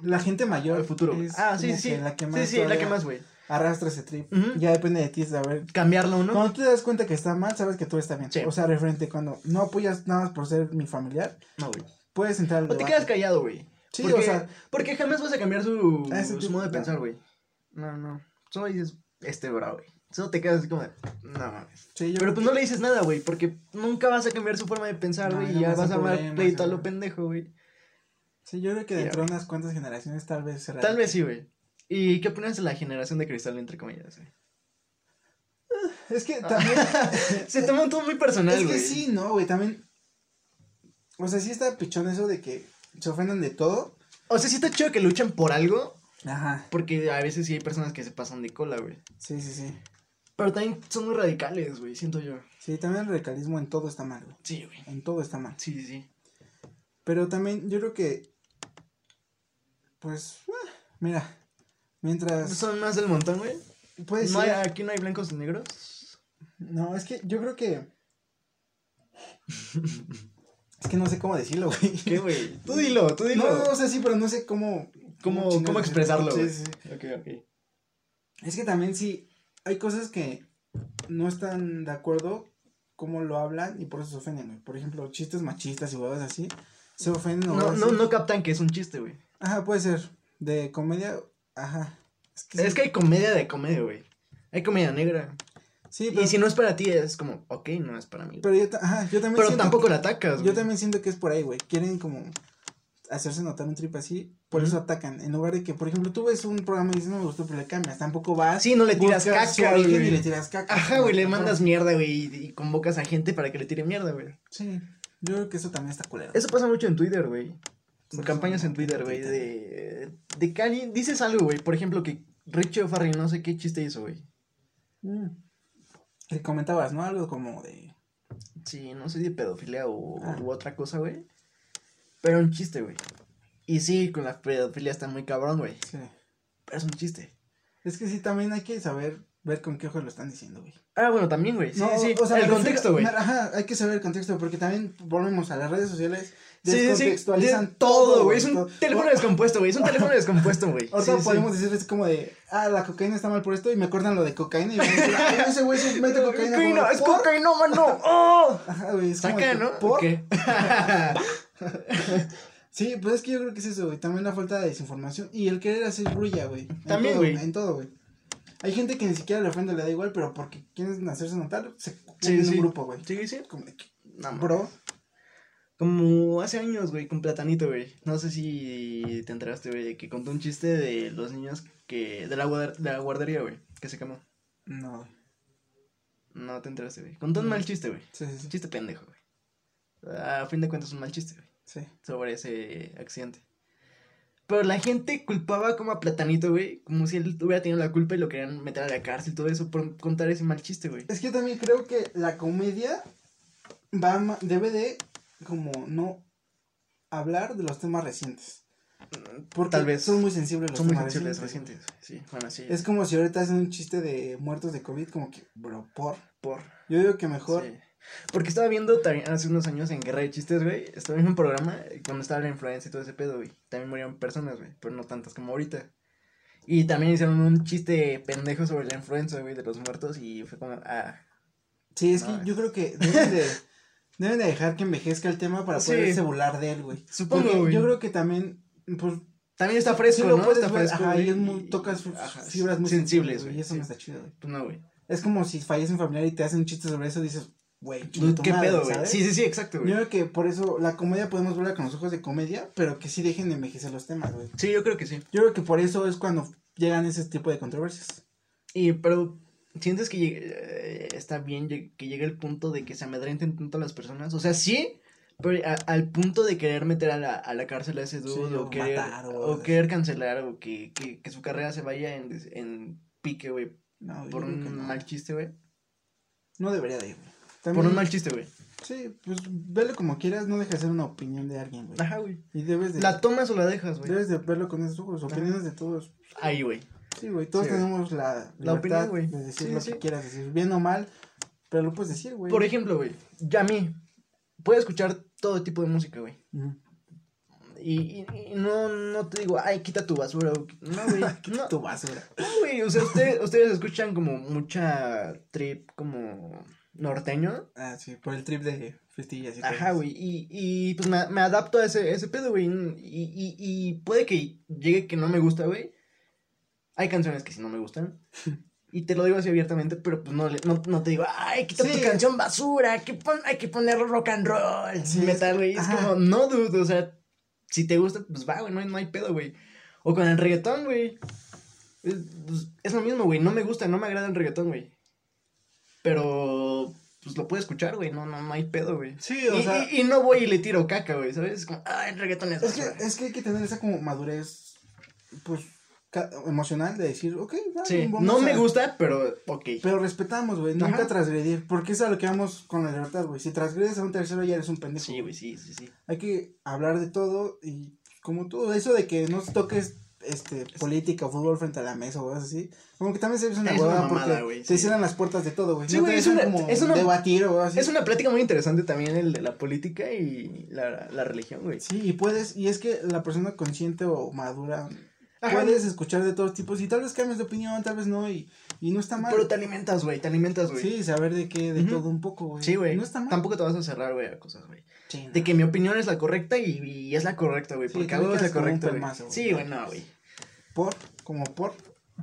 la gente mayor. al futuro. es Ah, sí, sí. La que más sí, sí, la que más, güey. Arrastra ese trip. Ya depende de ti saber. Cambiarlo, ¿no? Cuando tú te das cuenta que está mal, sabes que todo está bien. Sí. O sea, referente, cuando no apoyas nada más por ser mi familiar, No, güey. puedes entrar al O te quedas callado, güey. Sí, porque, o sea, Porque jamás vas a cambiar su, A modo de no. pensar, güey. No, no. Solo dices, este bro, güey. Solo te quedas así como de, no mames. sí, yo Pero pues no le dices nada, güey, porque nunca vas a cambiar su forma de pensar, güey, y y no ya vas a armar pleito a lo pendejo, güey. Sí, yo creo que dentro de unas cuantas generaciones tal vez será. Tal vez sí, güey. ¿Y qué opinas de la generación de cristal, entre comillas, güey? Es que también. Se toma todo muy personal, es güey. que sí, ¿no, güey? También. O sea, sí está pichón eso de que se ofendan de todo. O sea, sí está chido que luchan por algo, Ajá. porque a veces sí hay personas que se pasan de cola, güey. Sí, sí, sí. Pero también son muy radicales, güey, siento yo. Sí, también el radicalismo en todo está mal, güey. Sí, güey. En todo está mal. Sí, sí, sí. Pero también yo creo que. Pues. ah, mira. Mientras. Son más del montón, güey. Puede No hay- aquí no hay blancos y negros. No, es que yo creo que. es que no sé cómo decirlo, güey. ¿Qué, güey? Tú dilo, tú dilo. No, no, o sea, sí, pero no sé cómo. ¿Cómo, cómo expresarlo, Sí, güey? sí, sí. Ok, ok. Es que también sí. Hay cosas que no están de acuerdo cómo lo hablan y por eso se ofenden, güey. Por ejemplo, chistes machistas y huevas así. Se ofenden o No, no, no captan que es un chiste, güey. Ajá, puede ser. De comedia. Ajá. Es que, Es sí. que hay comedia de comedia, güey. Hay comedia negra. Sí, pero, Y si no es para ti, es como, ok, no es para mí. pero yo, ajá, yo también Pero siento tampoco que- la atacas, güey. Yo también siento que es por ahí, güey. Quieren como hacerse notar un trip así, por eso atacan. En lugar de que, por ejemplo, tú ves un programa y dices no me gustó, pero le cambias. Tampoco vas. Sí, no le tiras caca, güey. y le tiras caca. Ajá, güey, le mandas mierda, güey, y, y convocas a gente para que le tire mierda, güey. Sí, yo creo que eso también está culero. Eso pasa mucho en Twitter, güey. Sí, campañas sí, en Twitter, güey, de... De que alguien- dices algo, güey, por ejemplo, que Richie O'Farrill no sé qué chiste hizo, güey. Mm. Le comentabas, ¿no? Algo como de. Sí, no sé de pedofilia o Ah. u otra cosa, güey. Pero un chiste, güey. Y sí, con la pedofilia está muy cabrón, güey. Sí. Pero es un chiste. Es que sí, también hay que saber ver con qué ojos lo están diciendo, güey. Ah, bueno, también, güey. Sí, No, sí. o sea, el contexto, güey. Ajá, hay que saber el contexto, porque también volvemos a las redes sociales. Sí, sí, sí. Descontextualizan todo, güey. Es un teléfono descompuesto, güey. Es un teléfono descompuesto, güey. Sí, sí. podemos decir así como de, ah, la cocaína está mal por esto, y me acuerdan lo de cocaína, y decir, ay, ese güey se mete cocaína. Cocaína, es cocaína, mano. ¡Oh! Ajá, güey, es como Saca, de, ¿no? ¿por? ¿Qué? Sí, pues es que yo creo que es eso, güey, también la falta de desinformación, y el querer hacer brulla, güey. También, güey. En todo, güey. Hay gente que ni siquiera le ofende, le da igual, pero porque quieren hacerse notar, se Sí, en un grupo, güey. Sí, sí. Como de No, bro, Como hace años, güey, con Platanito, güey. No sé si te enteraste, güey, que contó un chiste de los niños que. de la, guar- de la guardería, güey, que se quemó. no. No te enteraste, güey. Contó un mal chiste, güey. Sí, sí, sí. Chiste pendejo, güey. A fin de cuentas, un mal chiste, güey. Sí. Sobre ese accidente. Pero la gente culpaba como a Platanito, güey. Como si él hubiera tenido la culpa y lo querían meter a la cárcel y todo eso por contar ese mal chiste, güey. Es que yo también creo que la comedia va debe de como no hablar de los temas recientes. Porque Tal vez. son muy sensibles los Son muy temas sensibles recientes. recientes. Sí, bueno, sí. Es como si ahorita hacen un chiste de muertos de COVID, como que, bro, por. por. Yo digo que mejor. Sí. Porque estaba viendo también hace unos años en Guerra de Chistes, güey. Estaba en un programa cuando estaba la influencia y todo ese pedo, güey. También murieron personas, güey. Pero no tantas como ahorita. Y también hicieron un chiste pendejo sobre la influenza, güey, de los muertos. Y fue como, ah. Sí, es No, que yo creo que deben de, deben de dejar que envejezca el tema para Sí. poderse burlar de él, güey. Supongo, güey. yo creo que también, pues, También está fresco, sí lo ¿no? puedes está ver, fresco. ajá, y es muy, tocas ajá, fibras muy sensibles, güey, y eso sí. no está chido, güey. Pues no, güey. Es como si fallece un familiar y te hacen un chiste sobre eso, dices, güey, tu ¿Qué pedo, güey? Sí, sí, sí, exacto, Yo güey. creo que por eso la comedia podemos verla con los ojos de comedia, pero que sí dejen de envejecer los temas, güey. Sí, yo creo que sí. Yo creo que por eso es cuando llegan ese tipo de controversias. Y, pero, ¿sientes que llegue- eh, está bien que llegue el punto de que se amedrenten tanto a las personas? O sea, sí, pero a- al punto de querer meter a la, a la cárcel a ese dude, Sí, o, o querer, matar, o- o querer cancelar, o que, que, que su carrera se vaya en, en pique, güey, No, por un no. mal chiste, güey. No debería de ir, güey. Por También- un mal chiste, güey. Sí, pues velo como quieras, no deja de ser una opinión de alguien, güey. Ajá, güey. Y debes de, La tomas o la dejas, güey. debes de verlo con esos ojos, opiniones de todos. Ahí, güey. Sí, güey, todos Sí, güey. tenemos la La opinión, güey. de decir Sí, lo sí. que quieras decir, bien o mal, pero lo puedes decir, güey. Por ejemplo, güey, ya a mí, puedo escuchar todo tipo de música, güey. Y, y, y no, no te digo, ay, quita tu basura. No, güey. no, Tu basura. no, güey. O sea, ustedes, ustedes escuchan como mucha trip como norteño. Ah, sí, por el trip de festillas y Ajá, güey. Y, y pues me, me adapto a ese, ese pedo, güey. Y, y, y puede que llegue que no me gusta, güey. Hay canciones que sí no me gustan. Y te lo digo así abiertamente, pero pues no, no, no te digo, ay, quita Sí. tu canción basura, que pon, hay que poner rock and roll, Sí, metal, güey. Es como, no, dude, o sea, si te gusta, pues va, güey, no, hay- no hay pedo, güey. O con el reggaetón, güey. Es, pues, es lo mismo, güey, no me gusta, no me agrada el reggaetón, güey. Pero, pues lo puedo escuchar, güey, no, no, no hay pedo, güey. Sí, o y, sea, y- y no voy y le tiro caca, güey, ¿sabes? Es como, ay, el reggaetón es es que, basura". es que hay que tener esa como madurez, pues, emocional de decir, ok, va, Sí, vamos no me gusta, pero ok. Pero respetamos, güey, nunca Ajá. transgredir, porque es a lo que vamos con la libertad, güey. Si transgredes a un tercero ya eres un pendejo. Sí, güey, sí, sí, sí. Hay que hablar de todo y como todo eso de que no toques este política o fútbol frente a la mesa o cosas así, como que también se ve una huevada porque te sí. cierran las puertas de todo, güey. Sí, no es una- como es una- debatir o así. Es una plática muy interesante también el de la política y la, la religión, güey. Sí, y puedes, y es que la persona consciente o madura Ajá. puedes escuchar de todos tipos y tal vez cambies de opinión, tal vez no, y, y no está mal. Pero te alimentas, güey, te alimentas, güey. Sí, saber de qué, de todo un poco, güey. Sí, güey. No está mal. Tampoco te vas a cerrar, güey, a cosas, güey. Sí, no. De que mi opinión es la correcta y, y es la correcta, güey. Sí, porque te a huevo es la correcta. Sí, güey, no, güey. Por, como por.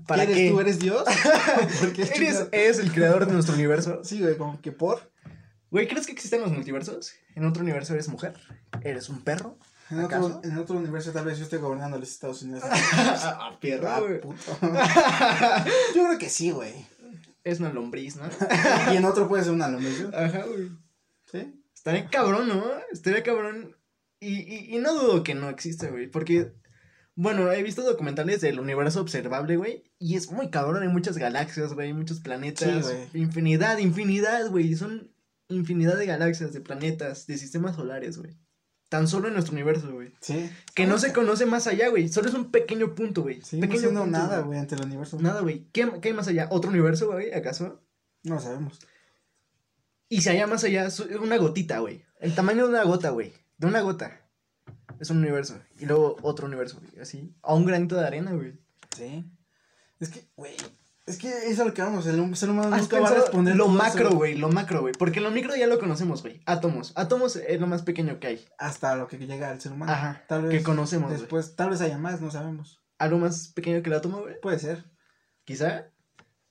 ¿Para ¿Eres qué? tú, eres Dios? Porque Eres, eres el creador de nuestro universo. Sí, güey, como que por. Güey, ¿crees que existen los multiversos? En otro universo eres mujer. ¿Eres un perro? En otro, en otro universo tal vez yo esté gobernando los Estados Unidos. ah, perro, Ah, puto. Yo creo que sí, güey. Es una lombriz, ¿no? Y en otro puede ser una lombriz. ¿no? Ajá, güey. ¿Sí? Estaría cabrón, ¿no? Estaría cabrón. Y, y, y no dudo que no existe, güey. Porque, bueno, he visto documentales del universo observable, güey. Y es muy cabrón. Hay muchas galaxias, güey. Muchos planetas. Sí, güey. Infinidad, infinidad, güey. Son infinidad de galaxias, de planetas, de sistemas solares, güey. Tan solo en nuestro universo, güey. Sí. Que no se conoce más allá, güey. Solo es un pequeño punto, güey. Sí, no pequeño siendo punto, nada, güey, ante el universo. Nada, güey. ¿Qué, ¿Qué hay más allá? ¿Otro universo, güey? ¿Acaso? No lo sabemos. Y si allá más allá, su- una gotita, güey. El tamaño de una gota, güey. De una gota. Es un universo. Y luego otro universo, güey. Así. A un granito de arena, güey. Sí. Es que, güey. Es que es a lo que vamos. El ser humano nunca va a responder. lo macro, eso güey. Lo macro, güey. Porque lo micro ya lo conocemos, güey. Átomos. Átomos es lo más pequeño que hay. Hasta lo que llega al ser humano. Ajá. Tal vez. que conocemos. Después, tal vez haya más, no sabemos. Algo más pequeño que el átomo, güey. Puede ser. Quizá.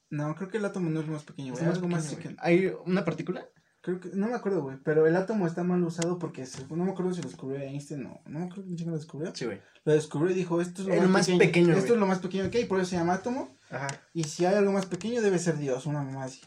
No, creo que el átomo no es lo más pequeño, Es güey. Algo más pequeño. ¿Hay una partícula? Creo que, no me acuerdo, güey. Pero el átomo está mal usado porque se- no me acuerdo si lo descubrió Einstein o. No acuerdo quién chingo lo descubrió. Sí, güey. Lo descubrió y dijo: Esto es lo Es más, más pequeño. pequeño, Esto es lo más pequeño que hay, por eso se llama átomo. Ajá. Y si hay algo más pequeño, debe ser Dios, una mamá así.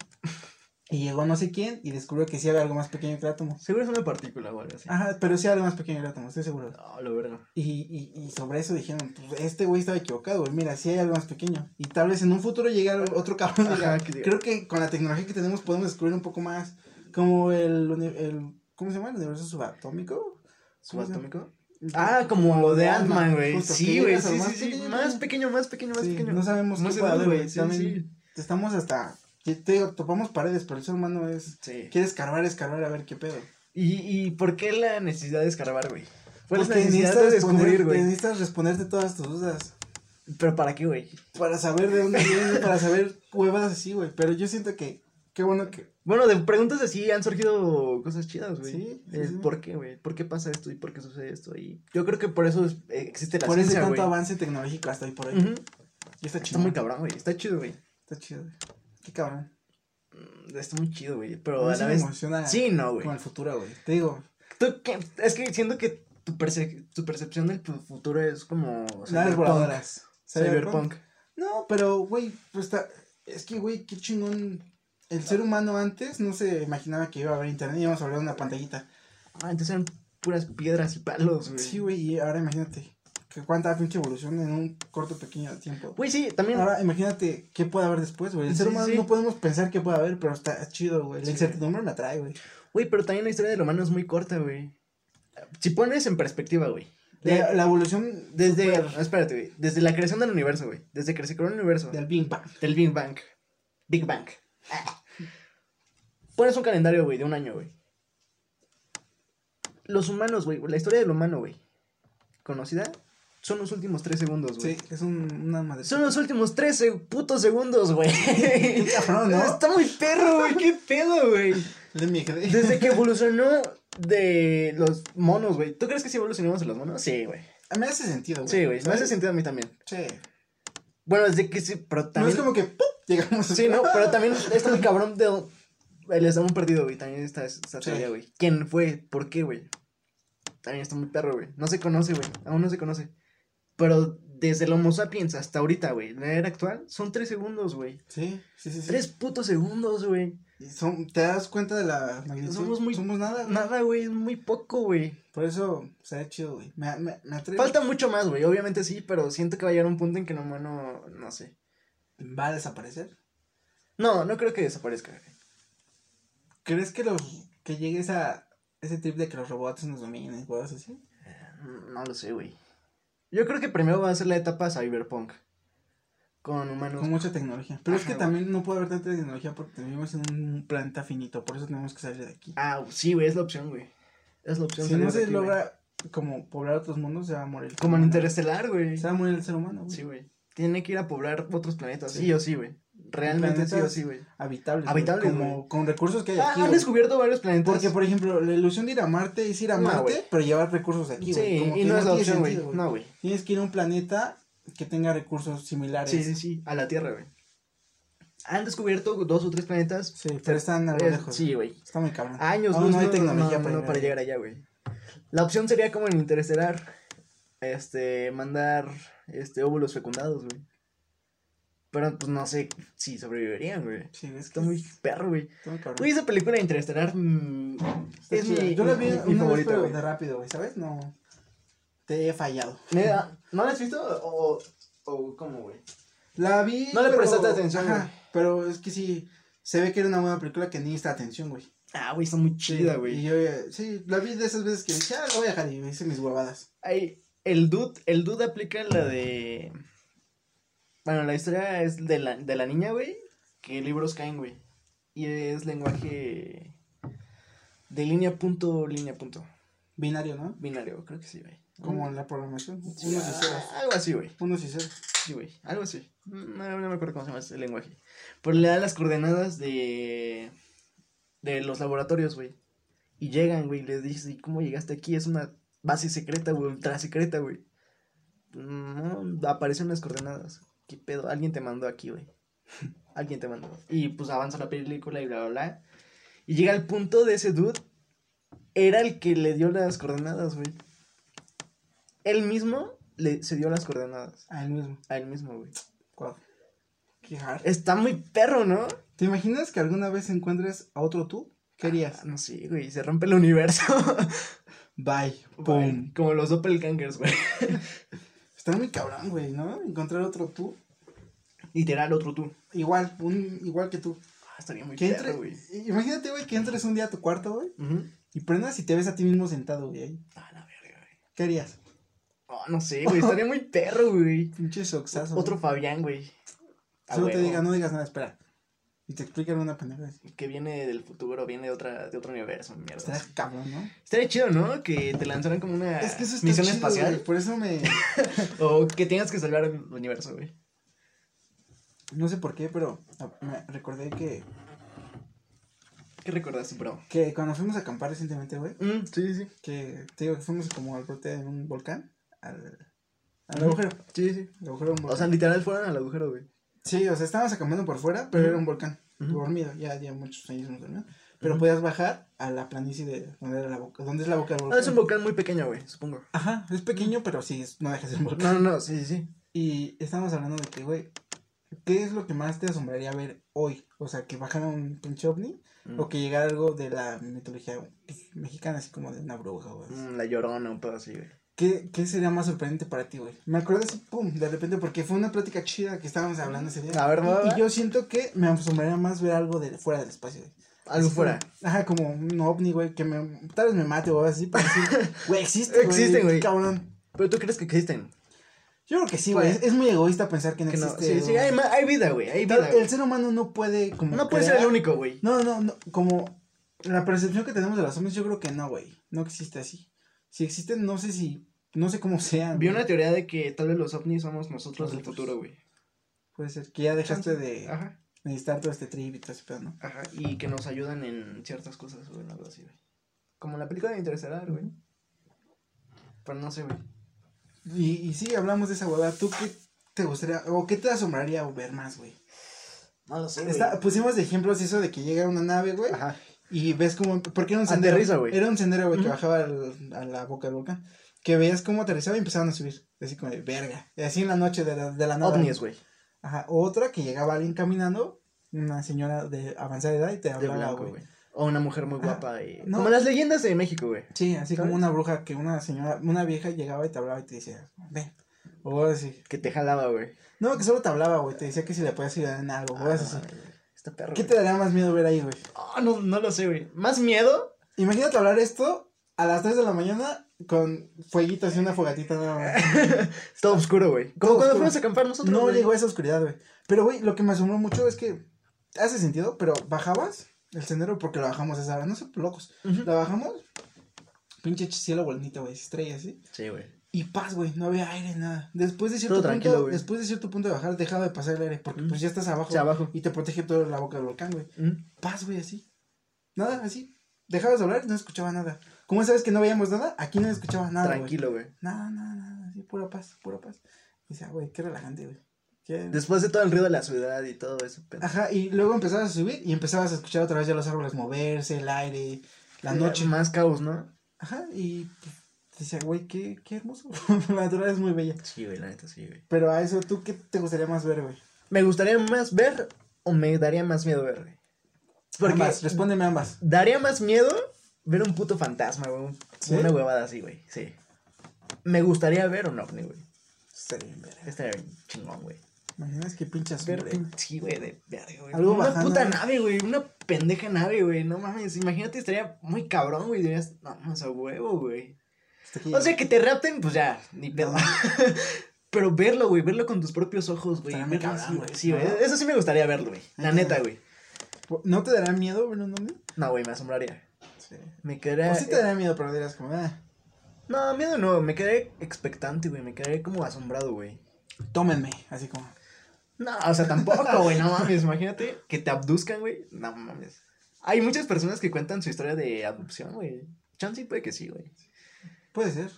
Y llegó no sé quién y descubrió que sí había algo más pequeño que el átomo. Seguro es una partícula o algo así. Ajá, pero sí hay algo más pequeño que el átomo, estoy seguro. No, lo verga. Y, y, y sobre eso dijeron, pues, este güey estaba equivocado, güey, mira, sí hay algo más pequeño. Y tal vez en un futuro llegue otro cabrón Ajá, creo que con la tecnología que tenemos podemos descubrir un poco más. Como el, el ¿Cómo se llama? ¿El universo subatómico? ¿Subatómico? Ah, como de Ant-Man, güey. Sí, güey, sí, más sí, sí. pequeño, Más pequeño, más pequeño, más pequeño. No sabemos qué puede güey. También sí. Estamos hasta. Te digo, topamos paredes, pero el ser humano es. Sí. Quiere escarbar, escarbar, a ver qué pedo. ¿Y, ¿Y por qué la necesidad de escarbar, güey? ¿Cuál es la Porque necesitas descubrir, güey? Necesitas responderte todas tus dudas. ¿Pero para qué, güey? Para saber de dónde viene, para saber huevadas así, güey. Pero yo siento que. Qué bueno que. Bueno, de preguntas así han surgido cosas chidas, güey. Sí, sí. ¿Por qué, güey? ¿Por qué pasa esto y por qué sucede esto? Y yo creo que por eso es- eh, existe la por ese ciencia, tanto güey. avance tecnológico hasta hoy por hoy. Y está Está chido. muy cabrón, güey. Está chido, güey. Está chido, güey. Qué cabrón. Mm, Está muy chido, güey. Pero a la vez. emociona Sí, no, güey. con el futuro, güey. Te digo, Tú, ¿qué? Es que siento que tu, perce- tu percepción del fu- futuro es como. las cyberpunk. voladoras. Cyberpunk. No, pero, güey, pues está. Es que, güey, qué chingón. El ser humano antes no se imaginaba que iba a haber internet y íbamos a hablar de una pantallita. Ah, entonces eran puras piedras y palos, güey. Sí, güey, y ahora imagínate. Que cuánta pinche evolución en un corto pequeño tiempo. Güey, sí, también. Ahora imagínate qué puede haber después, güey. El ser humano sí. no podemos pensar qué puede haber, pero está chido, güey. La Sí. incertidumbre me atrae, güey. Güey, pero también la historia del humano es muy corta, güey. Si pones en perspectiva, güey. la evolución Desde, super- espérate, güey. Desde la creación del universo, güey. Desde que se creó el universo. del Big Bang. Del Big Bang. Big Bang. Pones un calendario, güey, de un año, güey. Los humanos, güey. La historia del humano, güey. Conocida. Son los últimos tres segundos, güey. Sí, es un, una madre. Son los últimos tres se- putos segundos, güey. Cabrón, ¿no? Está muy perro, güey. ¿Qué pedo, güey? Desde que evolucionó de los monos, güey. ¿Tú crees que sí evolucionamos de los monos? Sí, güey. Me hace sentido, güey. Sí, güey. Me hace sentido a mí también. Sí. Bueno, desde que sí, pero No también. es como que ¡pum! Llegamos a- Sí, no, pero también está muy cabrón de. El eslabón perdido, güey. También está esa Sí. teoría, güey. ¿Quién fue? ¿Por qué, güey? También está muy perro, güey. No se conoce, güey. Aún no se conoce. Pero desde el Homo sapiens hasta ahorita, güey. La era actual son tres segundos, güey. Sí, sí, sí. sí. Tres putos segundos, güey. Son, ¿Te das cuenta de la magnitud? Somos muy- Somos nada. güey. Nada, güey. Es muy poco, güey. Por eso se chido, güey. Me, me, me. Falta mucho más, güey. Obviamente sí, pero siento que va a llegar un punto en que el humano. No sé. ¿Va a desaparecer? No, no creo que desaparezca. ¿Crees que los que llegue esa, ese trip de que los robots nos dominen y cosas así? No lo sé, güey. Yo creo que primero va a ser la etapa cyberpunk. Con humanos. Con mucha tecnología. Pero es que güey. también no puede haber tanta tecnología porque vivimos en un planeta finito. Por eso tenemos que salir de aquí. Ah, sí, güey, es la opción, güey. Es la opción. Si no se aquí, güey. logra como poblar otros mundos, se va a morir. Como en. Interestelar, güey. Se va a morir el ser humano, güey. Sí, güey. Tiene que ir a poblar otros planetas. Sí, Sí. o sí, güey. Realmente sí o sí, güey. Habitables. Habitables, Como con recursos que hay Ah, aquí. han descubierto varios planetas. Porque, por ejemplo, la ilusión de ir a Marte es ir a No, Marte, güey. pero llevar recursos aquí, Sí. Como y que no es la opción, güey. No, güey. Tienes que ir a un planeta que tenga recursos similares. Sí, sí, sí. A la Tierra, güey. Han descubierto dos o tres planetas. Sí, pero están algo Eh, lejos. sí, güey. Está muy cabrón. Años, luz, no hay no, tecnología no, para, no, para llegar allá, güey. La opción sería como en Interestelar. Este, mandar este óvulos fecundados, güey. Pero pues no sé si sobrevivirían, güey. Sí, es que Está muy perro, güey. está muy cabrón. Güey, esa película de Interestelar mm, Está es chida. mi, Yo la vi mi- una mi vez, favorita, pero de rápido, güey, ¿sabes? No. Te he fallado. Neta, ¿No la has visto o, o cómo, güey? La vi. No le pero- prestaste atención, ajá, güey. Pero es que sí. Se ve que era una buena película que necesita atención, güey. Ah, güey, está muy chida, Y güey. yo, eh, sí, la vi de esas veces que dije, ah, la voy a dejar y me hice mis huevadas. Ay, el dude, el dude aplica la de... Bueno, la historia es de la, de la niña, güey, que libros caen, güey. Y es lenguaje de línea punto, línea punto. Binario, ¿no? Binario, creo que sí, güey. Como en la programación. Unos y Ah, ceros. Algo así, güey. Unos y ceros. Sí, güey. Algo así. No, no me acuerdo cómo se llama ese lenguaje. Pero le da las coordenadas de. de los laboratorios, güey. Y llegan, güey. Le dices, ¿y cómo llegaste aquí? Es una base secreta, güey. Ultra secreta, güey. No, aparecen las coordenadas. ¿Qué pedo? Alguien te mandó aquí, güey. Alguien te mandó. Y pues avanza la película y bla, bla, bla. Y llega al punto de ese dude. Era el que le dio las coordenadas, güey. Él mismo le se dio las coordenadas. A él mismo. A él mismo, güey. Qué hard. Está muy perro, ¿no? ¿Te imaginas que alguna vez encuentres a otro tú? ¿Qué harías? Ah, no sé, güey. Se rompe el universo. Bye. Pum. Pum. Como los doppelgangers, güey. Está muy cabrón, güey, ¿no? Encontrar otro tú. Literal, otro tú. Igual, un, igual que tú. estaría muy Que perro, güey. imagínate, güey, que entres un día a tu cuarto, güey, y prendas y te ves a ti mismo sentado, güey, ahí. Ah, la verga, güey. ¿Qué harías? Oh, no sé, güey, estaría muy perro, güey. Pinche soxazo. Otro. Fabián, güey. Solo te diga, no digas nada, espera. Y te explican una pendeja. así. Que viene del futuro, viene de, otra, de otro universo, mierda. Estaría cabrón, ¿no? Estaría chido, ¿no? Que te lanzaran como una Es que eso está misión chido, espacial. güey, Por eso me. O que tengas que salvar el universo, güey. No sé por qué, pero me recordé que, ¿Qué recordaste, bro? que cuando fuimos a acampar recientemente, güey, Mm, sí, sí. que te digo que fuimos como al brote de un volcán, al, al agujero. Sí, sí. al agujero de un O sea, literal fueron al agujero, güey. Sí, o sea, estábamos acampando por fuera, pero era un volcán, dormido, ya, ya muchos años no dormido. Pero podías bajar a la planicie de donde era la boca, donde es la boca del volcán. Ah, es un volcán muy pequeño, güey, supongo. Ajá, es pequeño, pero sí, no deja de ser un volcán. No, no, no, sí, sí, sí. Y estábamos hablando de que, güey, ¿qué es lo que más te asombraría ver hoy? O sea, que bajara un pinche ovni Mm. o que llegara algo de la mitología pues, mexicana, así como de una bruja, güey. Mm, la llorona, un pedo así, güey. ¿Qué, ¿Qué sería más sorprendente para ti, güey? Me acuerdo así, pum, de repente, porque fue una plática chida que estábamos hablando ese día. A ver, Y- yo siento que me asombraría más ver algo de fuera del espacio, güey. Algo Así fuera. como- ajá, como un ovni, güey, que me, tal vez me mate o algo así, pero sí, güey, existe, güey. Existen, güey. Cabrón. Pero tú crees que existen. Yo creo que sí, güey. Pues- Es, es muy egoísta pensar que no Que no, existe. sí, sí, güey. hay, vida, güey, hay vida. güey. el ser humano no puede como No puede ser el único, güey. No, no, no, como la percepción que tenemos de los hombres, yo creo que no, güey. No existe así. Si existen, no sé si, no sé cómo sean. Vi güey. una teoría de que tal vez los ovnis somos nosotros del futuro, güey. Puede ser que ya dejaste de Ajá, necesitar todo este trip y todo ese pedo, ¿no? ajá. Y que nos ayudan en ciertas cosas, güey, algo así, güey. Como la película de Interestelar, güey. Pero no sé, güey. Y, y sí, hablamos de esa huevada. ¿Tú qué te gustaría, o qué te asombraría ver más, güey? No lo sé, Está- Pusimos de ejemplos eso de que llega una nave, güey, Ajá. y ves como, porque era un sendero. Aterriza, güey. Era un sendero, güey, que bajaba al- a la boca del volcán. Que veías cómo aterrizaba y empezaban a subir. Así como de verga. Y así en la noche de la, de la nada. Ovnis, güey. Ajá. Otra que llegaba alguien caminando, una señora de avanzada edad, y te hablaba, güey. O una mujer muy guapa y... No. Como las leyendas de México, güey. Sí, así ¿Sabes? como una bruja que una señora, una vieja llegaba y te hablaba y te decía, ven. O así. Que te jalaba, güey. No, que solo te hablaba, güey. Te decía que si le podías ayudar en algo, güey. Ah, así. perro, ¿Qué güey. te daría más miedo ver ahí, güey? Ah, no, no lo sé, güey. ¿Más miedo? Imagínate hablar esto a las 3 de la mañana con fueguitos y una fogatita nada más. Está oscuro, güey. Todo Como cuando oscuro. fuimos a acampar nosotros, No güey. llegó a esa oscuridad, güey. Pero, güey, lo que me asombró mucho es que hace sentido, pero bajabas el sendero porque lo bajamos esa hora. No sé, locos. Ujú. La bajamos, pinche cielo bonito, güey, estrellas, ¿sí? Sí, güey. Y paz, güey, no había aire, nada. Después de cierto Todo punto, güey. después de cierto punto de bajar, dejaba de pasar el aire, porque pues ya estás abajo. Sí, abajo. Y te protege toda la boca del volcán, güey. Paz, güey, así. Nada, así. Dejabas de hablar y no escuchaba nada. ¿Cómo sabes que no veíamos nada? Aquí no escuchaba nada. Tranquilo, güey. Nada, nada, nada, así, pura paz, pura paz. Y decía, güey, qué relajante, güey. Qué- Después de todo el ruido de la ciudad y todo eso. pero- Ajá, y luego empezabas a subir y empezabas a escuchar otra vez ya los árboles moverse, el aire, la noche. Más caos, ¿no? Ajá, y pues, decía, güey, qué, qué hermoso. la naturaleza es muy bella. Sí, güey, la neta, sí, güey. Pero a eso, ¿tú qué te gustaría más ver, güey? ¿Me gustaría más ver o me daría más miedo ver, güey? Porque ambas, respóndeme ambas. daría más miedo ver un puto fantasma, güey. ¿Sí? Una huevada así, güey. Sí. Me gustaría ver un ovni, güey. Estaría bien, verga. Estaría bien chingón, güey. Imaginas qué pinchas güey. sí, güey, de verga, güey. Algo una bajando, puta nave, güey. Una pendeja nave, güey. No mames. Imagínate, estaría muy cabrón, güey. Dirías, no, más a huevo, güey. O sea, que te rapten, pues ya, ni pedo. No. Pero verlo, güey, verlo con tus propios ojos, güey. Verlo cabrón, así, güey. Sí, güey. Eso sí me gustaría verlo, güey. La neta, güey. ¿No te daría miedo ver un ovni? No, güey, me asombraría. Sí. Me quedaría. O sí te daría miedo, pero dirás como, ah, No, miedo no, me quedaría expectante, güey. Me quedaría como asombrado, güey. tómenme, así como. No, o sea, tampoco, güey, no mames. Imagínate que te abduzcan, güey. No mames. Hay muchas personas que cuentan su historia de adopción, güey. Chance puede que sí, güey. Puede ser.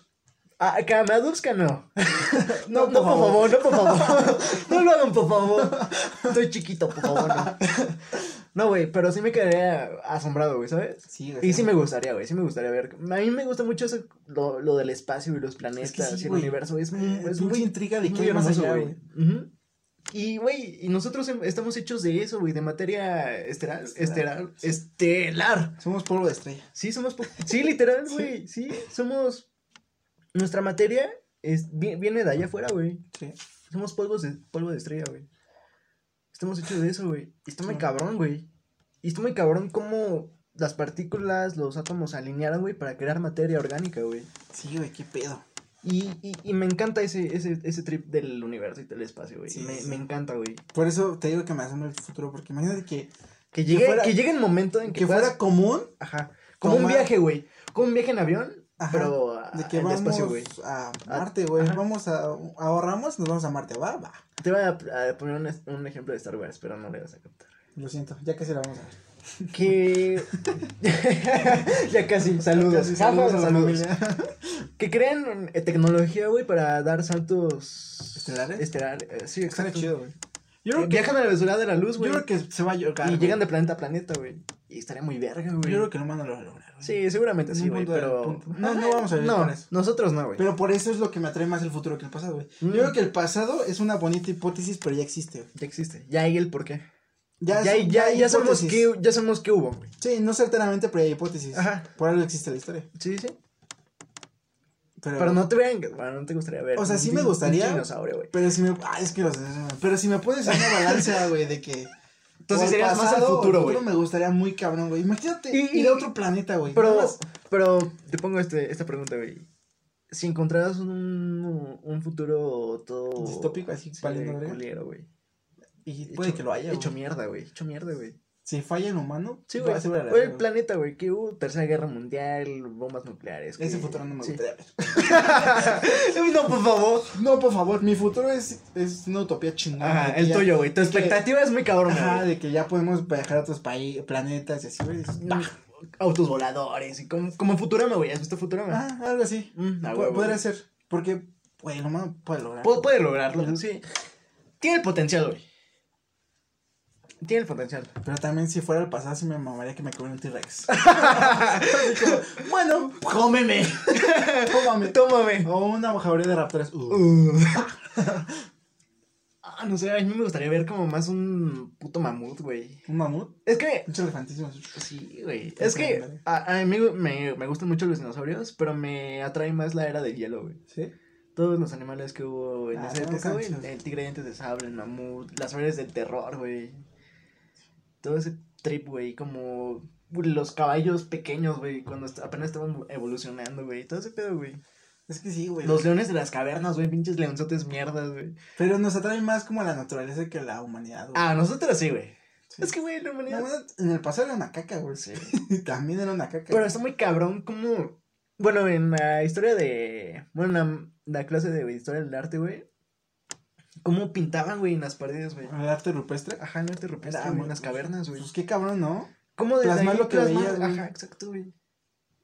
Ah, aduzcan, no. No, No, por favor, no, por favor. No lo hagan, por favor. Estoy chiquito, por favor, no. No, güey, pero sí me quedaría asombrado, güey, ¿sabes? Sí, güey. Y sí me gustaría, güey, sí me gustaría ver. A mí me gusta mucho eso, lo, lo del espacio y los planetas sí, y el universo. Es, muy- Eh, es muy intriga de qué hay más hermoso, allá, güey. Y, güey, y nosotros em- estamos hechos de eso, güey, de materia estelar, estelar, estelar. Somos polvo de estrella. Sí, somos, sí, literal, güey, sí, somos, nuestra materia es, vi- viene de allá afuera, güey. Sí. Somos polvos de, polvo de estrella, güey. Estamos hechos de eso, güey. Y está muy cabrón, güey. Y está muy cabrón cómo las partículas, los átomos se alinearon, güey, para crear materia orgánica, güey. Sí, güey, qué pedo. Y, y, y me encanta ese, ese, ese trip del universo y del espacio, güey. Sí, me, sí. me encanta, güey. Por eso te digo que me asombra el futuro, porque imagínate que, Que llegue, fuera- que llegue el momento en que, que puedas- fuera común Ajá. Como un viaje, güey. Como un viaje en avión, Ajá, pero a- de que al vamos espacio, güey. a Marte, güey. Vamos a ahorramos, nos vamos a Marte, va, va. Te voy a, a poner un, ejemplo de Star Wars, pero no le vas a captar. Lo siento, ya casi la vamos a ver. Que. ya casi, saludos. Casi, Saludos, saludos. Que crean eh, tecnología, güey, para dar saltos. ¿Estelares? Estelares, eh, sí, exacto. chido, güey. Yo creo que, Viajan a la velocidad de la luz, yo güey. creo que se va a llorar. Y güey. llegan de planeta a planeta, güey. Y estaría muy verga, güey. Yo creo que el humano lo va a lograr. güey. Sí, seguramente En sí, güey, pero... No, no vamos a vivir No, con eso. nosotros no, güey. Pero por eso es lo que me atrae más el futuro que el pasado, güey. Mm. Yo creo que el pasado es una bonita hipótesis, pero ya existe, güey. Ya existe. Ya hay el porqué. Ya, Ya, ya, hay ya, sabemos qué, ya sabemos qué hubo, güey. Sí, no certeramente, pero hay hipótesis. Ajá. Por algo existe la historia. Sí, sí. Pero, Pero no te vean, bueno, no te gustaría ver. O sea, sí me gustaría. un dinosaurio, güey. Pero si me. Ah, es que los. Pero si me pones en una balanza, güey, de que. Entonces serías más al futuro, güey. me gustaría muy cabrón, güey. Imagínate Y- ir a otro planeta, güey. Pero, más. pero te pongo este, esta pregunta, güey. Si encontraras un, un futuro todo... Distópico, así, sí, culero, güey. Y puede Hecho- que lo haya, Hecho mierda, güey. Hecho mierda, güey. Si falla en humano, Sí, güey. O el planeta, güey. Que hubo tercera guerra mundial, bombas nucleares. güey. Ese que- futuro no me sí. gustaría ver. no, por favor. No, por favor, mi futuro es, es una utopía chingona. Ajá, que el ya- tuyo, güey. Tu de que- expectativa es muy cabrón, Ajá, güey. de que ya podemos viajar a otros países, planetas y así, güey. bah. Autos voladores y como, como Futurama, güey. ¿Has visto Futurama? Ah, algo así. Mm, ah, huevo, podría güey. ser. Porque, güey, el humano puede lograr. Pu- puede lograrlo, sí. Tiene el potencial, güey. Tiene el potencial. Pero también si fuera el pasado, sí me mamaría que me comiera un T-Rex. Bueno, ¡Cómeme! tómame. ¡Tómame! O una jauría de raptores. Uh, Uh. ah, no sé, a mí me gustaría ver como más un puto mamut, güey. Un mamut. Es que... Muchos elefantísimos. Sí, güey. Es que a, a mí me, me gustan mucho los dinosaurios, pero me atrae más la era del hielo, güey. ¿Sí? Todos los animales que hubo en Ah, esa sí, época, güey. El tigre de dientes de sable, el mamut, las flores del terror, güey. Todo ese trip, güey, como los caballos pequeños, güey, cuando apenas estaban evolucionando, güey. Todo ese pedo, güey. Es que sí, güey. Los leones de las cavernas, güey, pinches leonzotes mierdas, güey. Pero nos atrae más como la naturaleza que la humanidad, güey. Ah, nosotros sí, güey. Sí. Es que, güey, la humanidad... en el pasado era una caca, güey. Sí. También era una caca. Pero está muy cabrón como... Bueno, en la historia de... Bueno, en la, la clase de historia del arte, güey. Cómo pintaban, güey, en las paredes, güey. El arte rupestre. Ajá, en el arte rupestre, güey, en las cavernas, güey. Pues qué cabrón, ¿no? ¿Cómo desde plasmar lo que veías, güey. Ajá, exacto, güey.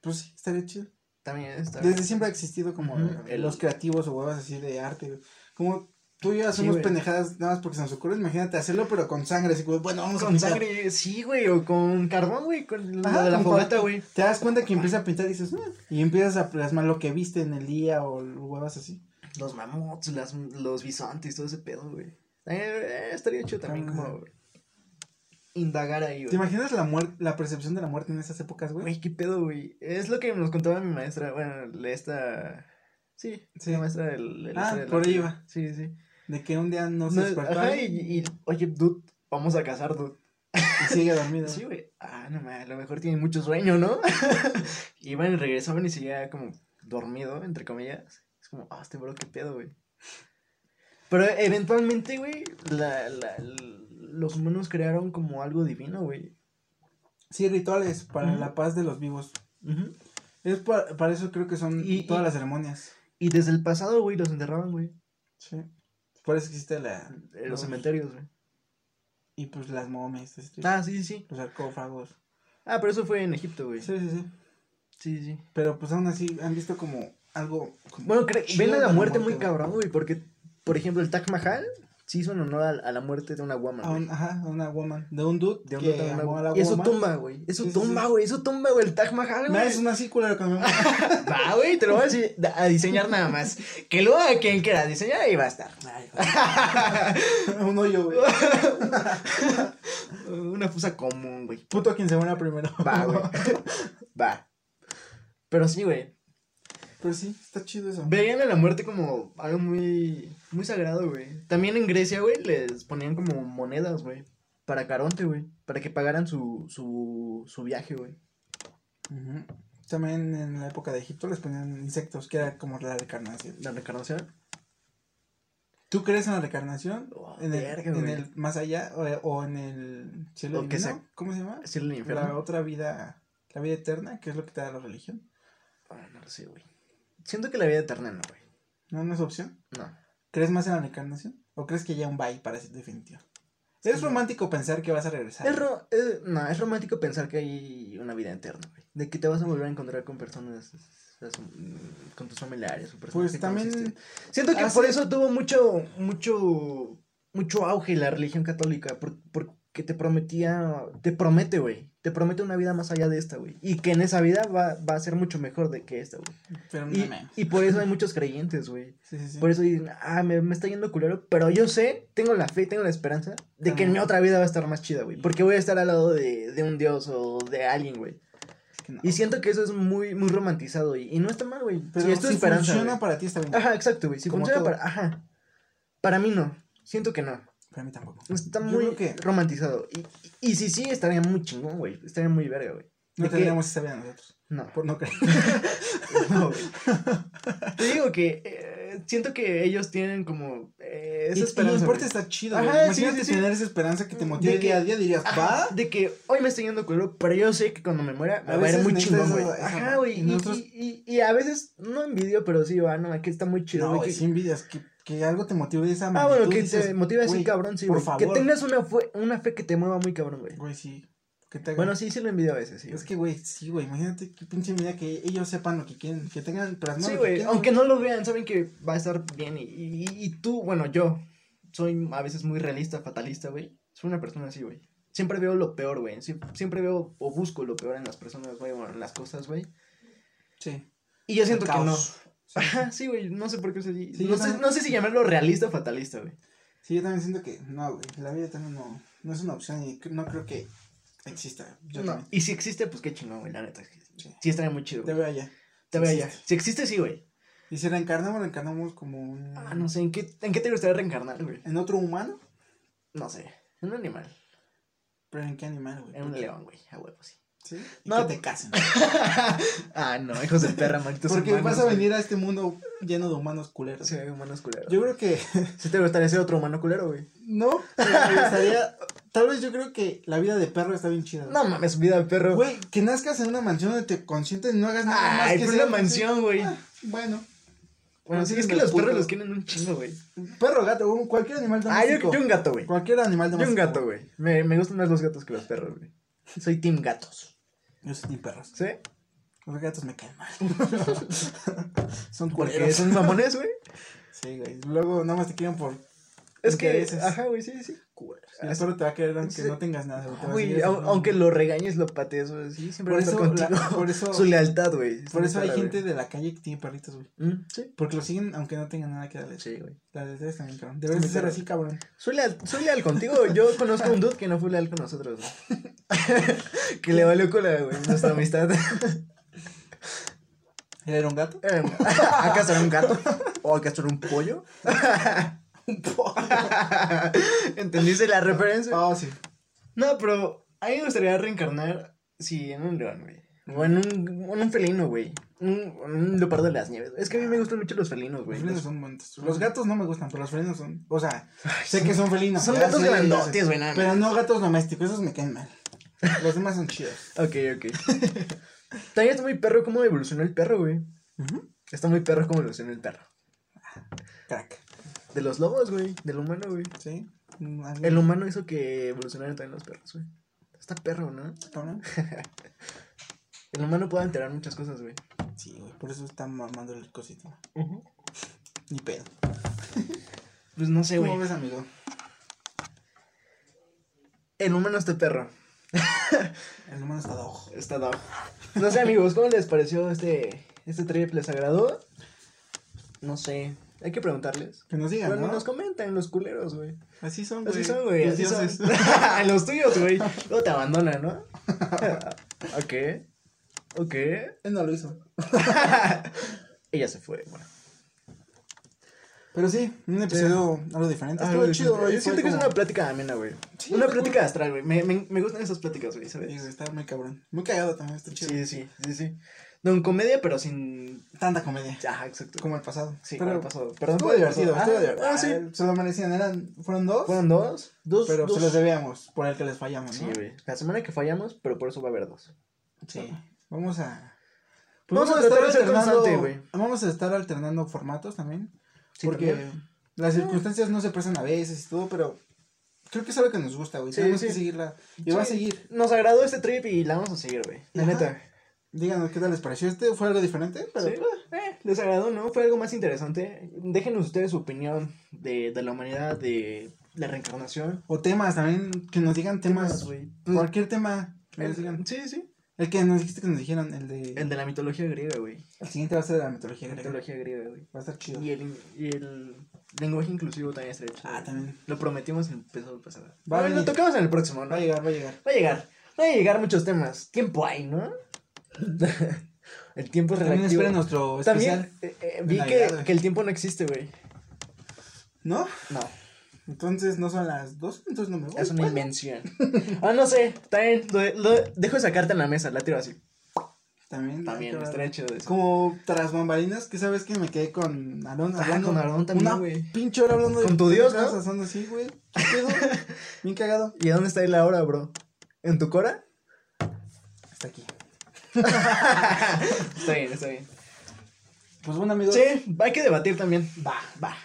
Pues sí, estaría chido. También está. Desde siempre ha existido como eh, los creativos o huevas así de arte. güey. Como tú y yo hacemos güey. pendejadas nada más porque se nos ocurre. Imagínate hacerlo, pero con sangre. Así como, bueno, vamos a Con pintar. sangre, sí, güey, o con carbón, güey, con de la fogata, cual- güey. Te das cuenta que empieza a pintar y dices, "Mm", y empiezas a plasmar lo que viste en el día o huevas así. Los mamuts, las, los bisontes, todo ese pedo, güey. Eh, estaría chido también Ah. como indagar ahí, ¿Te güey. imaginas la muerte, la percepción de la muerte en esas épocas, güey? Güey, qué pedo, güey. Es lo que nos contaba mi maestra, bueno, esta... Sí, Sí. la maestra del... del- Ah, del- por ahí iba. Sí, sí. De que un día no se despertó ajá, y, y, oye, dude, vamos a casar, dude. y sigue dormido. Sí, güey. Ah, no mames, a lo mejor tiene mucho sueño, ¿no? Iban y regresaban y seguía como dormido, entre comillas. Es como, ah, este bro, qué pedo, güey. Pero eventualmente, güey, la, la, los humanos crearon como algo divino, güey. Sí, rituales para la paz de los vivos. Es pa- para eso creo que son Y- todas y- las ceremonias. Y desde el pasado, güey, los enterraban, güey. Sí. Por eso existe la... Los los- cementerios, güey. Y pues las momias, ese tipo, Ah, sí, sí, sí. los sarcófagos. Ah, pero eso fue en Egipto, güey. Sí, sí, sí. Sí, sí. Pero pues aún así han visto como algo... Bueno, ven a la muerte muy güey. cabrón, güey, porque, por ejemplo, el Taj Mahal sí hizo en honor a, a la muerte de una woman, A un- ajá, a una woman. De un dude De un que dude, amó a la y es su woman. tumba, güey. Es su Sí, sí, tumba, sí. güey. Es su tumba, güey. El Taj Mahal, güey. es una culero cuando me... Va, güey, te lo voy a, decir- a diseñar nada más. Que lo haga quien quiera diseñar y va a estar. un hoyo, güey. Una fusa común, güey. Puto quien se muera primero. Va, güey. Va. Pero sí, güey. Pero sí, está chido eso. Veían a la muerte como algo muy, muy sagrado, güey. También en Grecia, güey, les ponían como monedas, güey. para Caronte, güey. Para que pagaran su, su, su viaje, güey. Ujú. También en la época de Egipto les ponían insectos, que era como la reencarnación. La reencarnación. ¿Tú crees en la reencarnación? Oh, en, el, verga, en el más allá o, o en el cielo O que ¿Cómo se llama? ¿Sí el La otra vida, la vida eterna, que es lo que te da la religión. Ah, no lo sé, güey. Siento que la vida eterna no, güey. ¿No, no es opción? No. ¿Crees más en la reencarnación? ¿O crees que ya un bye para ser definitivo? Es romántico pensar que vas a regresar. Es, ro- es- no, es romántico pensar que hay una vida eterna, güey. De que te vas a volver a encontrar con personas, as- con tus familiares o personas Pues también. Siento que hace- por eso tuvo mucho, mucho, mucho auge la religión católica, por- porque te prometía, te promete, güey, te promete una vida más allá de esta, güey. Y que en esa vida va, va a ser mucho mejor de que esta, güey. Pero no Y, menos. y por eso hay muchos creyentes, güey. Sí, sí, sí. Por eso dicen, ah, me, me está yendo culero, pero yo sé, tengo la fe, tengo la esperanza de que en mi otra vida va a estar más chida, güey. Porque voy a estar al lado de, de un dios o de alguien, güey. Es que no. Y siento que eso es muy, muy romantizado, y, y no está mal, güey. Pero si es tu si esperanza, funciona para ti está bien. Ajá, exacto, güey. Si Como funciona todo. para, ajá. Para mí no, siento que no. Para mí tampoco. Está Yo muy que romantizado. Y, y, y si sí, estaría muy chingón, güey. Estaría muy verga, güey. no ¿De tendríamos esa vida nosotros. No. Por no creer. No, güey. Te digo que eh, siento que ellos tienen como eh, esa y, y esperanza. el deporte está chido. Ajá, güey. sí, Imagínate sí, sí. tener esa esperanza que te motive De día a que- día. Dirías, Ajá, va. De que hoy me estoy yendo culero, pero yo sé que cuando me muera me A va a ir muy chingón, güey. Ajá, güey. Y Y, nosotros- y, y, y a veces no envidio, pero sí, va, no, aquí está muy chido, No, güey. que- si envidias que, que algo te motive de esa Ah, magnitud. bueno, que dices, te motive así, cabrón, sí, por güey. Que favor. tengas una, fue, una fe que te mueva muy cabrón, güey. Güey, sí. Que te haga- Bueno, sí, sí lo envidio a veces, sí. Es güey. que, güey, sí, güey. Imagínate qué pinche vida que ellos sepan lo que quieren. Que tengan plasmado Sí, güey, quieren. aunque no lo vean, saben que va a estar bien. Y, y, y tú, bueno, yo soy a veces muy realista, fatalista, güey. Soy una persona así, güey. Siempre veo lo peor, güey. Sie- Siempre veo o busco lo peor en las personas, güey, o en las cosas, güey. Sí. Y yo siento que no. Ajá, sí, güey, no sé por qué es así. Sí, no, sé, también- no sé si llamarlo realista o fatalista, güey. Sí, yo también siento que no, güey. La vida también no, no es una opción y no creo que exista. Yo No. también. Y si existe, pues qué chingón, güey, la neta. Sí. Sí, estaría muy chido. Te veo allá. Te veo existe. Si existe, sí, güey. Y si reencarnamos, reencarnamos como un... Ah, no sé, ¿en qué, ¿en qué te gustaría reencarnar, güey? ¿En otro humano? No sé, en un animal. ¿Pero en qué animal, güey? En un león, güey, a huevo, sí. ¿Sí? Y No, que te casen. ah, no, hijos de perra, malditos Porque humanos, vas a venir a este mundo lleno de humanos culeros. Sí, humanos culeros. Yo creo que... Sí te gustaría ser otro humano culero, güey. no, pero me gustaría... Tal vez yo creo que la vida de perro está bien chida. güey. No mames, vida de perro. Güey, que nazcas en una mansión donde te consientes y no hagas nada más Ay, que una mansión, güey. Ah, bueno, Bueno, sí, es que los perros los quieren un chingo, güey. perro, gato, un- cualquier animal Ah, yo, doméstico. yo un gato, güey. Cualquier animal Yo doméstico. un gato, güey. Me, me gustan más los gatos que los perros, güey. Soy team gatos. Yo soy team perros. ¿Sí? Los gatos me caen mal. Son culeros. son mamones, güey. Sí, güey. Luego nada más te quieren por. Es que, intereses. ajá, güey, sí, sí. Y perro te va a querer aunque Sí. no tengas nada. güey, a Güey, haciendo- aunque lo regañes, lo patees, güey, sí, siempre Por a eso, la- por eso- Su lealtad, güey. Por eso hay gente de la calle que tiene perritos, güey. Mm, sí. Porque lo siguen aunque no tengan nada que darles. Sí, güey. La lealtad bien, cabrón. Deberías de ser así, cabrón. Soy leal, soy leal contigo. Yo conozco a un dude que no fue leal con nosotros, güey. que le valió con la, güey, nuestra amistad. ¿Él era un gato? ¿Acaso era un gato? ¿O acaso era un pollo? ¿Entendiste la referencia? Oh, sí. No, pero a mí me gustaría reencarnar, sí, en un león, güey. O en un, en un felino, güey. Un, un leopardo de las nieves. Es que a mí me gustan mucho los felinos, Los güey. felinos Los- son bonitos. Los gatos no me gustan, pero los felinos son. O sea, sé que son- son felinos. son gatos grandotes, güey. Pero no gatos domésticos, esos me caen mal. Los demás son chidos. Ok, ok. También está muy perro cómo evolucionó el perro, güey. Está muy perro cómo evolucionó el perro. Crack. De los lobos, güey. Del humano, güey. ¿Sí? El humano hizo que evolucionaran también los perros, güey. Está perro, ¿no? ¿no? El humano puede alterar muchas cosas, güey. Sí, güey. Por eso está mamando el cosito. Ni pedo. Pues no sé, ¿Cómo güey. ves, amigo? El humano está perro. El humano está ojo. Está dog. No sé, amigos, ¿cómo les pareció este, este trip? ¿Les agradó? No sé. Hay que preguntarles. Que nos digan, Bueno, ¿no? nos comentan los culeros, güey. Así son, güey. Así son, güey. Los Así son. los tuyos, güey. Luego te abandonan, ¿no? ok. Ok. Él no lo hizo. Ella se fue, bueno. Pero sí, un episodio algo diferente. Estuvo güey, chido, güey. Yo siento que es una plática amena, güey. Sí, una plática astral, güey. Me, me, me gustan esas pláticas, güey, ¿sabes? Sí, está muy cabrón. Muy cagado también, está chido. Sí, sí, sí, sí. No, en comedia, pero sin. Tanta comedia. Ajá, exacto. Como el pasado. Sí, pero como el pasado. Perdón estuvo divertido, estuvo Ah, divertido. ah, sí. Ah, Se lo merecían, eran, fueron dos, Fueron dos. Dos. pero dos. se los debíamos por el que les fallamos, Sí, ¿no? güey. La semana que fallamos, pero por eso va a haber dos. Sí. Vamos a... Vamos a constante, güey. Vamos a estar alternando formatos también. Sí, porque también. las circunstancias no se presan a veces y todo, pero creo que es algo que nos gusta, güey. Sí, Tenemos sí. que seguirla. Y va a Sí. seguir. Nos agradó este trip y la vamos a seguir, güey. La Ajá. neta. Díganos qué tal les pareció. Este fue algo diferente, pero Sí, eh, les agradó, ¿no? Fue algo más interesante. Déjenos ustedes su opinión de, de la humanidad, de la reencarnación. O temas también, que nos digan temas. güey. cualquier tema. que nos digan. Sí, sí. El que nos dijiste que nos dijeron, el de. El de la mitología griega, güey. El siguiente va a ser de la mitología griega. mitología griega, güey. Va a estar chido. Y el, y el lenguaje inclusivo también está hecho. Ah, también. Lo prometimos en el episodio pasado. Va a Bueno, lo tocamos en el próximo, ¿no? Va a llegar, va a llegar. Va a llegar. Va a llegar muchos temas. Tiempo hay, ¿no? el tiempo es También relativo. esperen nuestro También especial. eh, eh, vi de que, güey. que el tiempo no existe, güey. ¿No? No, Entonces no son las dos, entonces no me voy. es una Bueno, invención. ah, no sé. También lo, lo- dejo esa carta en la mesa, la tiro así. También. También, hay que estaría ver. chido eso. Como tras bambalinas, que sabes que me quedé con Aarón Ah, hablando. con Aarón también, una güey. pinche hora hablando de. Con tu Dios, ¿no? pendejadas, Hablando así, güey. ¿Qué pedo? Bien cagado. ¿Y a dónde está él ahora, bro? ¿En tu cora? Está aquí. Está bien, está bien. Pues bueno, amigos. Sí, hay que debatir también. Va, va.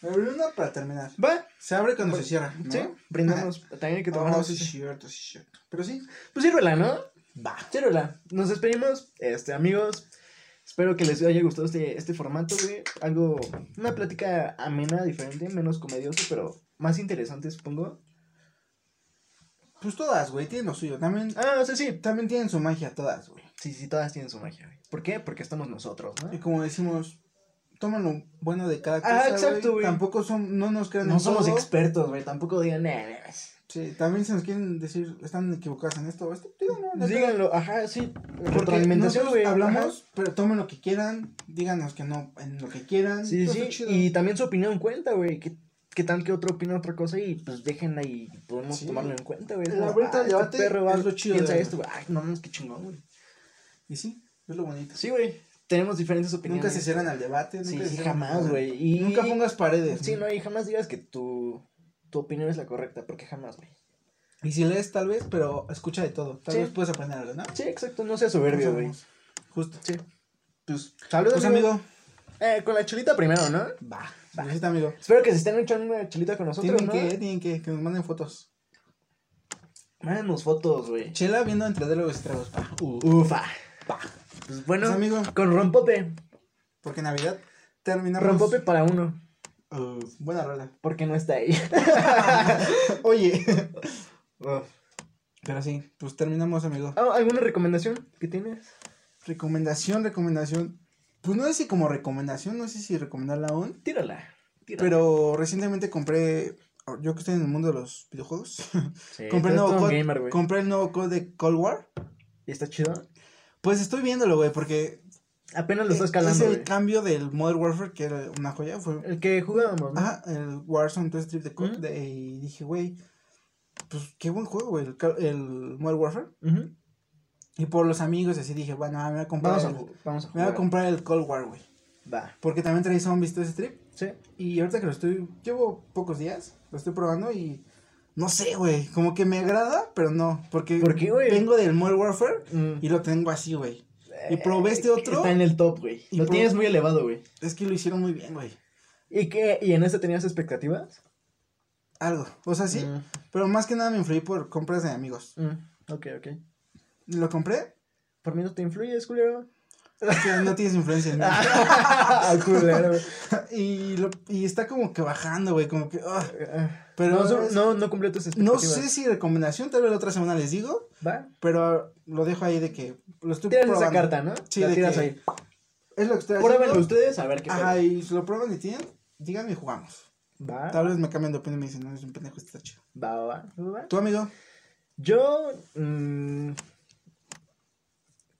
Me abrí una para terminar. Va. Se abre cuando se cierra. ¿no? Sí, brindamos. También hay que tomar Oh, sí, es cierto, sí, es cierto. Pero sí. Pues sírvela, ¿no? Va. Sírvela. Nos despedimos, este, amigos. Espero que les haya gustado este, este formato, güey. Algo, una plática amena, diferente, menos comedioso, pero más interesante, supongo. Pues todas, güey, tienen lo suyo. También, Ah, o sea, sí. también tienen su magia, todas, güey. Sí, sí, todas tienen su magia, güey. ¿Por qué? Porque estamos nosotros, ¿no? Y como decimos, toman lo bueno de cada cosa. Ah, exacto, güey. Tampoco son, no nos crean No somos todo. expertos, güey. Tampoco digan, "Nah, nah". Sí, también si nos quieren decir, están equivocados en esto o esto, díganlo. neta. Díganlo, ajá, sí. Retroalimentación, güey. hablamos, pero tomen lo que quieran, díganos que no, en lo que quieran. Sí, sí. Y también su opinión cuenta, güey. ¿Qué, qué tal que otro opina otra cosa y pues déjenla y podemos Sí. tomarlo en cuenta, güey. La vuelta ah, al este debate perro va- es lo chido Piensa esto, güey. Ay, no mames, qué chingón, güey. Y sí, es lo bonito. Sí, güey. Tenemos diferentes opiniones. Nunca se cierran al debate. Sí, nunca se sí, cierran jamás, güey. Y... Nunca pongas paredes. Sí, ¿no? y jamás digas que tu, tu opinión es la correcta, porque jamás, güey. Y si lees, tal vez, pero escucha de todo. Tal Sí. vez puedes aprender algo, ¿no? Sí, exacto, no seas soberbio, güey. Justo. Sí. Pues, saludos, Pues, amigo. Eh, con la chelita primero, ¿no? Va. Necesita, amigo. Espero que se estén echando una chelita con nosotros, Tienen ¿no? que, tienen que, que nos manden fotos. Mándanos fotos, güey. Chela viendo entre diálogos y tragos. Pa. Ufa. Pa. Pues bueno, Pues, amigo. con rompope. Porque Navidad terminamos. Rompope para uno, Uh, buena rola. porque no está ahí. Oye. Uf. Pero sí, pues terminamos, amigo. Ah, ¿Alguna recomendación que tienes? Recomendación, recomendación. Pues no sé si como recomendación, no sé si recomendarla aún. Tírala. tírala. Pero recientemente compré. Yo que estoy en el mundo de los videojuegos. Sí, compré, el nuevo code, gamer, güey. compré el nuevo code de Cold War. ¿Y está chido? Pues estoy viéndolo, güey, porque Apenas lo estás es calando, el güey. cambio del Modern Warfare, que era una joya. Fue, El que jugábamos, ¿no? Ajá, el Warzone 2 Strip de, co- Ujú. de- y dije, güey, pues qué buen juego, güey, el, el Modern Warfare. Ujú. Y por los amigos así dije, bueno, me voy a comprar, Vamos a, el, vamos a me voy a comprar el Cold War, güey. Va. Porque también trae zombies todo ese trip. Sí. Y ahorita que lo estoy, llevo pocos días, lo estoy probando y no sé, güey, como que me agrada, pero no, porque ¿Por qué, güey? vengo del Modern Warfare Mm. y lo tengo así, güey. Y probé este otro. Está en el top, güey. Lo tienes muy elevado, güey. Es que lo hicieron muy bien, güey. ¿Y qué? ¿Y en este tenías expectativas? Algo, o sea, sí, Mm, pero más que nada me influí por compras de amigos. mm, Ok, ok. Lo compré, Por mí no te influyes, culero. es que no tienes influencia en mí. Ah, culero. y, lo, y está como que bajando, güey, como que... ah. Pero no, es- no, no cumplió tus no expectativas. sé si recomendación, tal vez la otra semana les digo, Va. pero lo dejo ahí de que lo estoy Tiras esa carta, ¿no? Sí, La de tiras que- ahí. Es lo que estoy Pruébenlo haciendo. ustedes a ver qué Ajá, pedo. y si lo prueban y tienen, díganme y jugamos. Va. Tal vez me cambian de opinión y me dicen, no, es un pendejo, está chido. Va, va, va, va, va. ¿Tu amigo? Yo. mm,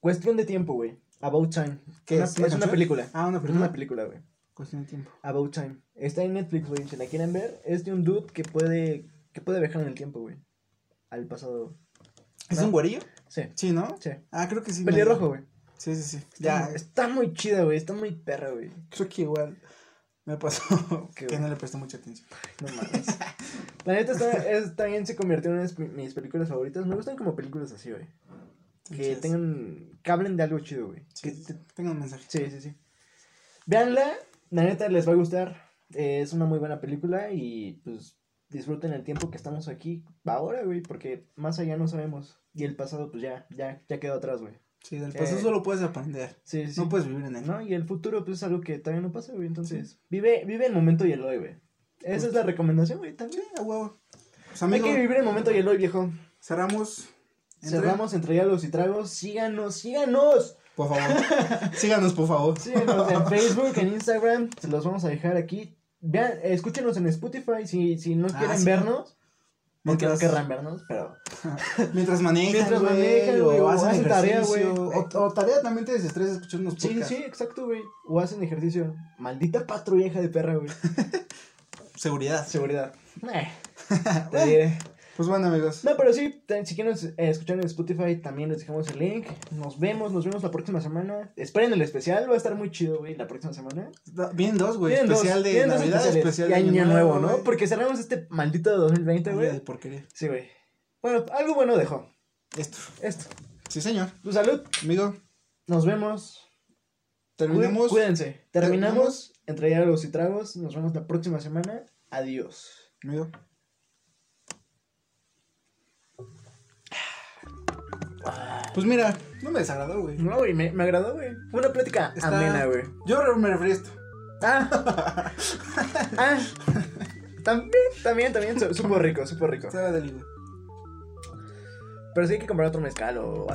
cuestión de tiempo, güey. About Time. ¿Qué Una- es? es ¿La una película. Ah, una Es película. una película, güey. Cuestión de tiempo. About Time. Está en Netflix, güey. Si la quieren ver, es de un dude que puede, que puede viajar en el tiempo, güey. Al pasado. ¿Es ¿No? un güerillo? Sí, Sí, ¿no? sí. Ah, creo que sí. Pelirrojo, güey. Sí, sí, sí. Ya. Ya, Está muy chida, güey. Está muy perra, güey. creo que igual me pasó que bueno. no le presté mucha atención. No mames. La neta está, es- también se convirtió en una de mis películas favoritas. Me gustan como películas así, güey. Que tengan. Que hablen de algo chido, güey. Sí, Que te- tenga un mensaje. Sí, sí, sí. Véanla, la neta les va a gustar. Eh, es una muy buena película y pues disfruten el tiempo que estamos aquí ahora, güey, porque más allá no sabemos. Y el pasado, pues ya, ya, ya quedó atrás, güey. Sí, del pasado Eh, solo puedes aprender. Sí, sí, sí. No puedes vivir en él. ¿No? Y el futuro, pues es algo que todavía no pasa, güey. Entonces, vive, vive el momento y el hoy, güey. Esa es la recomendación, güey, también. Sí, a huevo. Pues, Hay que vivir el momento y el hoy, viejo. cerramos. Entre- Cerramos entre diálogos y tragos. Síganos, síganos. Por favor. Síganos, por favor. Síganos en Facebook, en Instagram, se los vamos a dejar aquí. Vean, eh, escúchenos en Spotify si, si no Ah, quieren sí. vernos. Porque no Mientras- querrán vernos, pero. Mientras manejan, Mientras manejan, güey, o o hacen tarea, güey. O, o tarea también te desestresa escuchar unos Sí, sí, exacto, güey. O hacen ejercicio. Maldita patrulla de perra, güey. Seguridad. Seguridad. Eh, te diré. Pues bueno, amigos. No, pero sí, si quieren eh, escuchar en Spotify, también les dejamos el link. Nos vemos, nos vemos la próxima semana. Esperen el especial, va a estar muy chido, güey, la próxima semana. Vienen dos, güey. Vienen dos- Especial de Navidad, especial y de Año Nuevo, ¿no? güey. Porque cerramos este maldito 2020, Día de güey. porquería. Sí, güey. Bueno, algo bueno dejó. Esto. Esto. Sí, señor. Tu salud. Amigo, Nos vemos. terminamos. Cuídense. Terminamos terminamos. entre diálogos y tragos. Nos vemos la próxima semana. Adiós. Amigo. Pues mira, no me desagradó, güey. No, güey, me, me agradó, güey. Fue una plática Está- amena, güey. Yo me referí a esto. Ah. ah. También, también, también. su- Supo rico, supo rico. Estaba güey. Pero sí hay que comprar otro mezcal o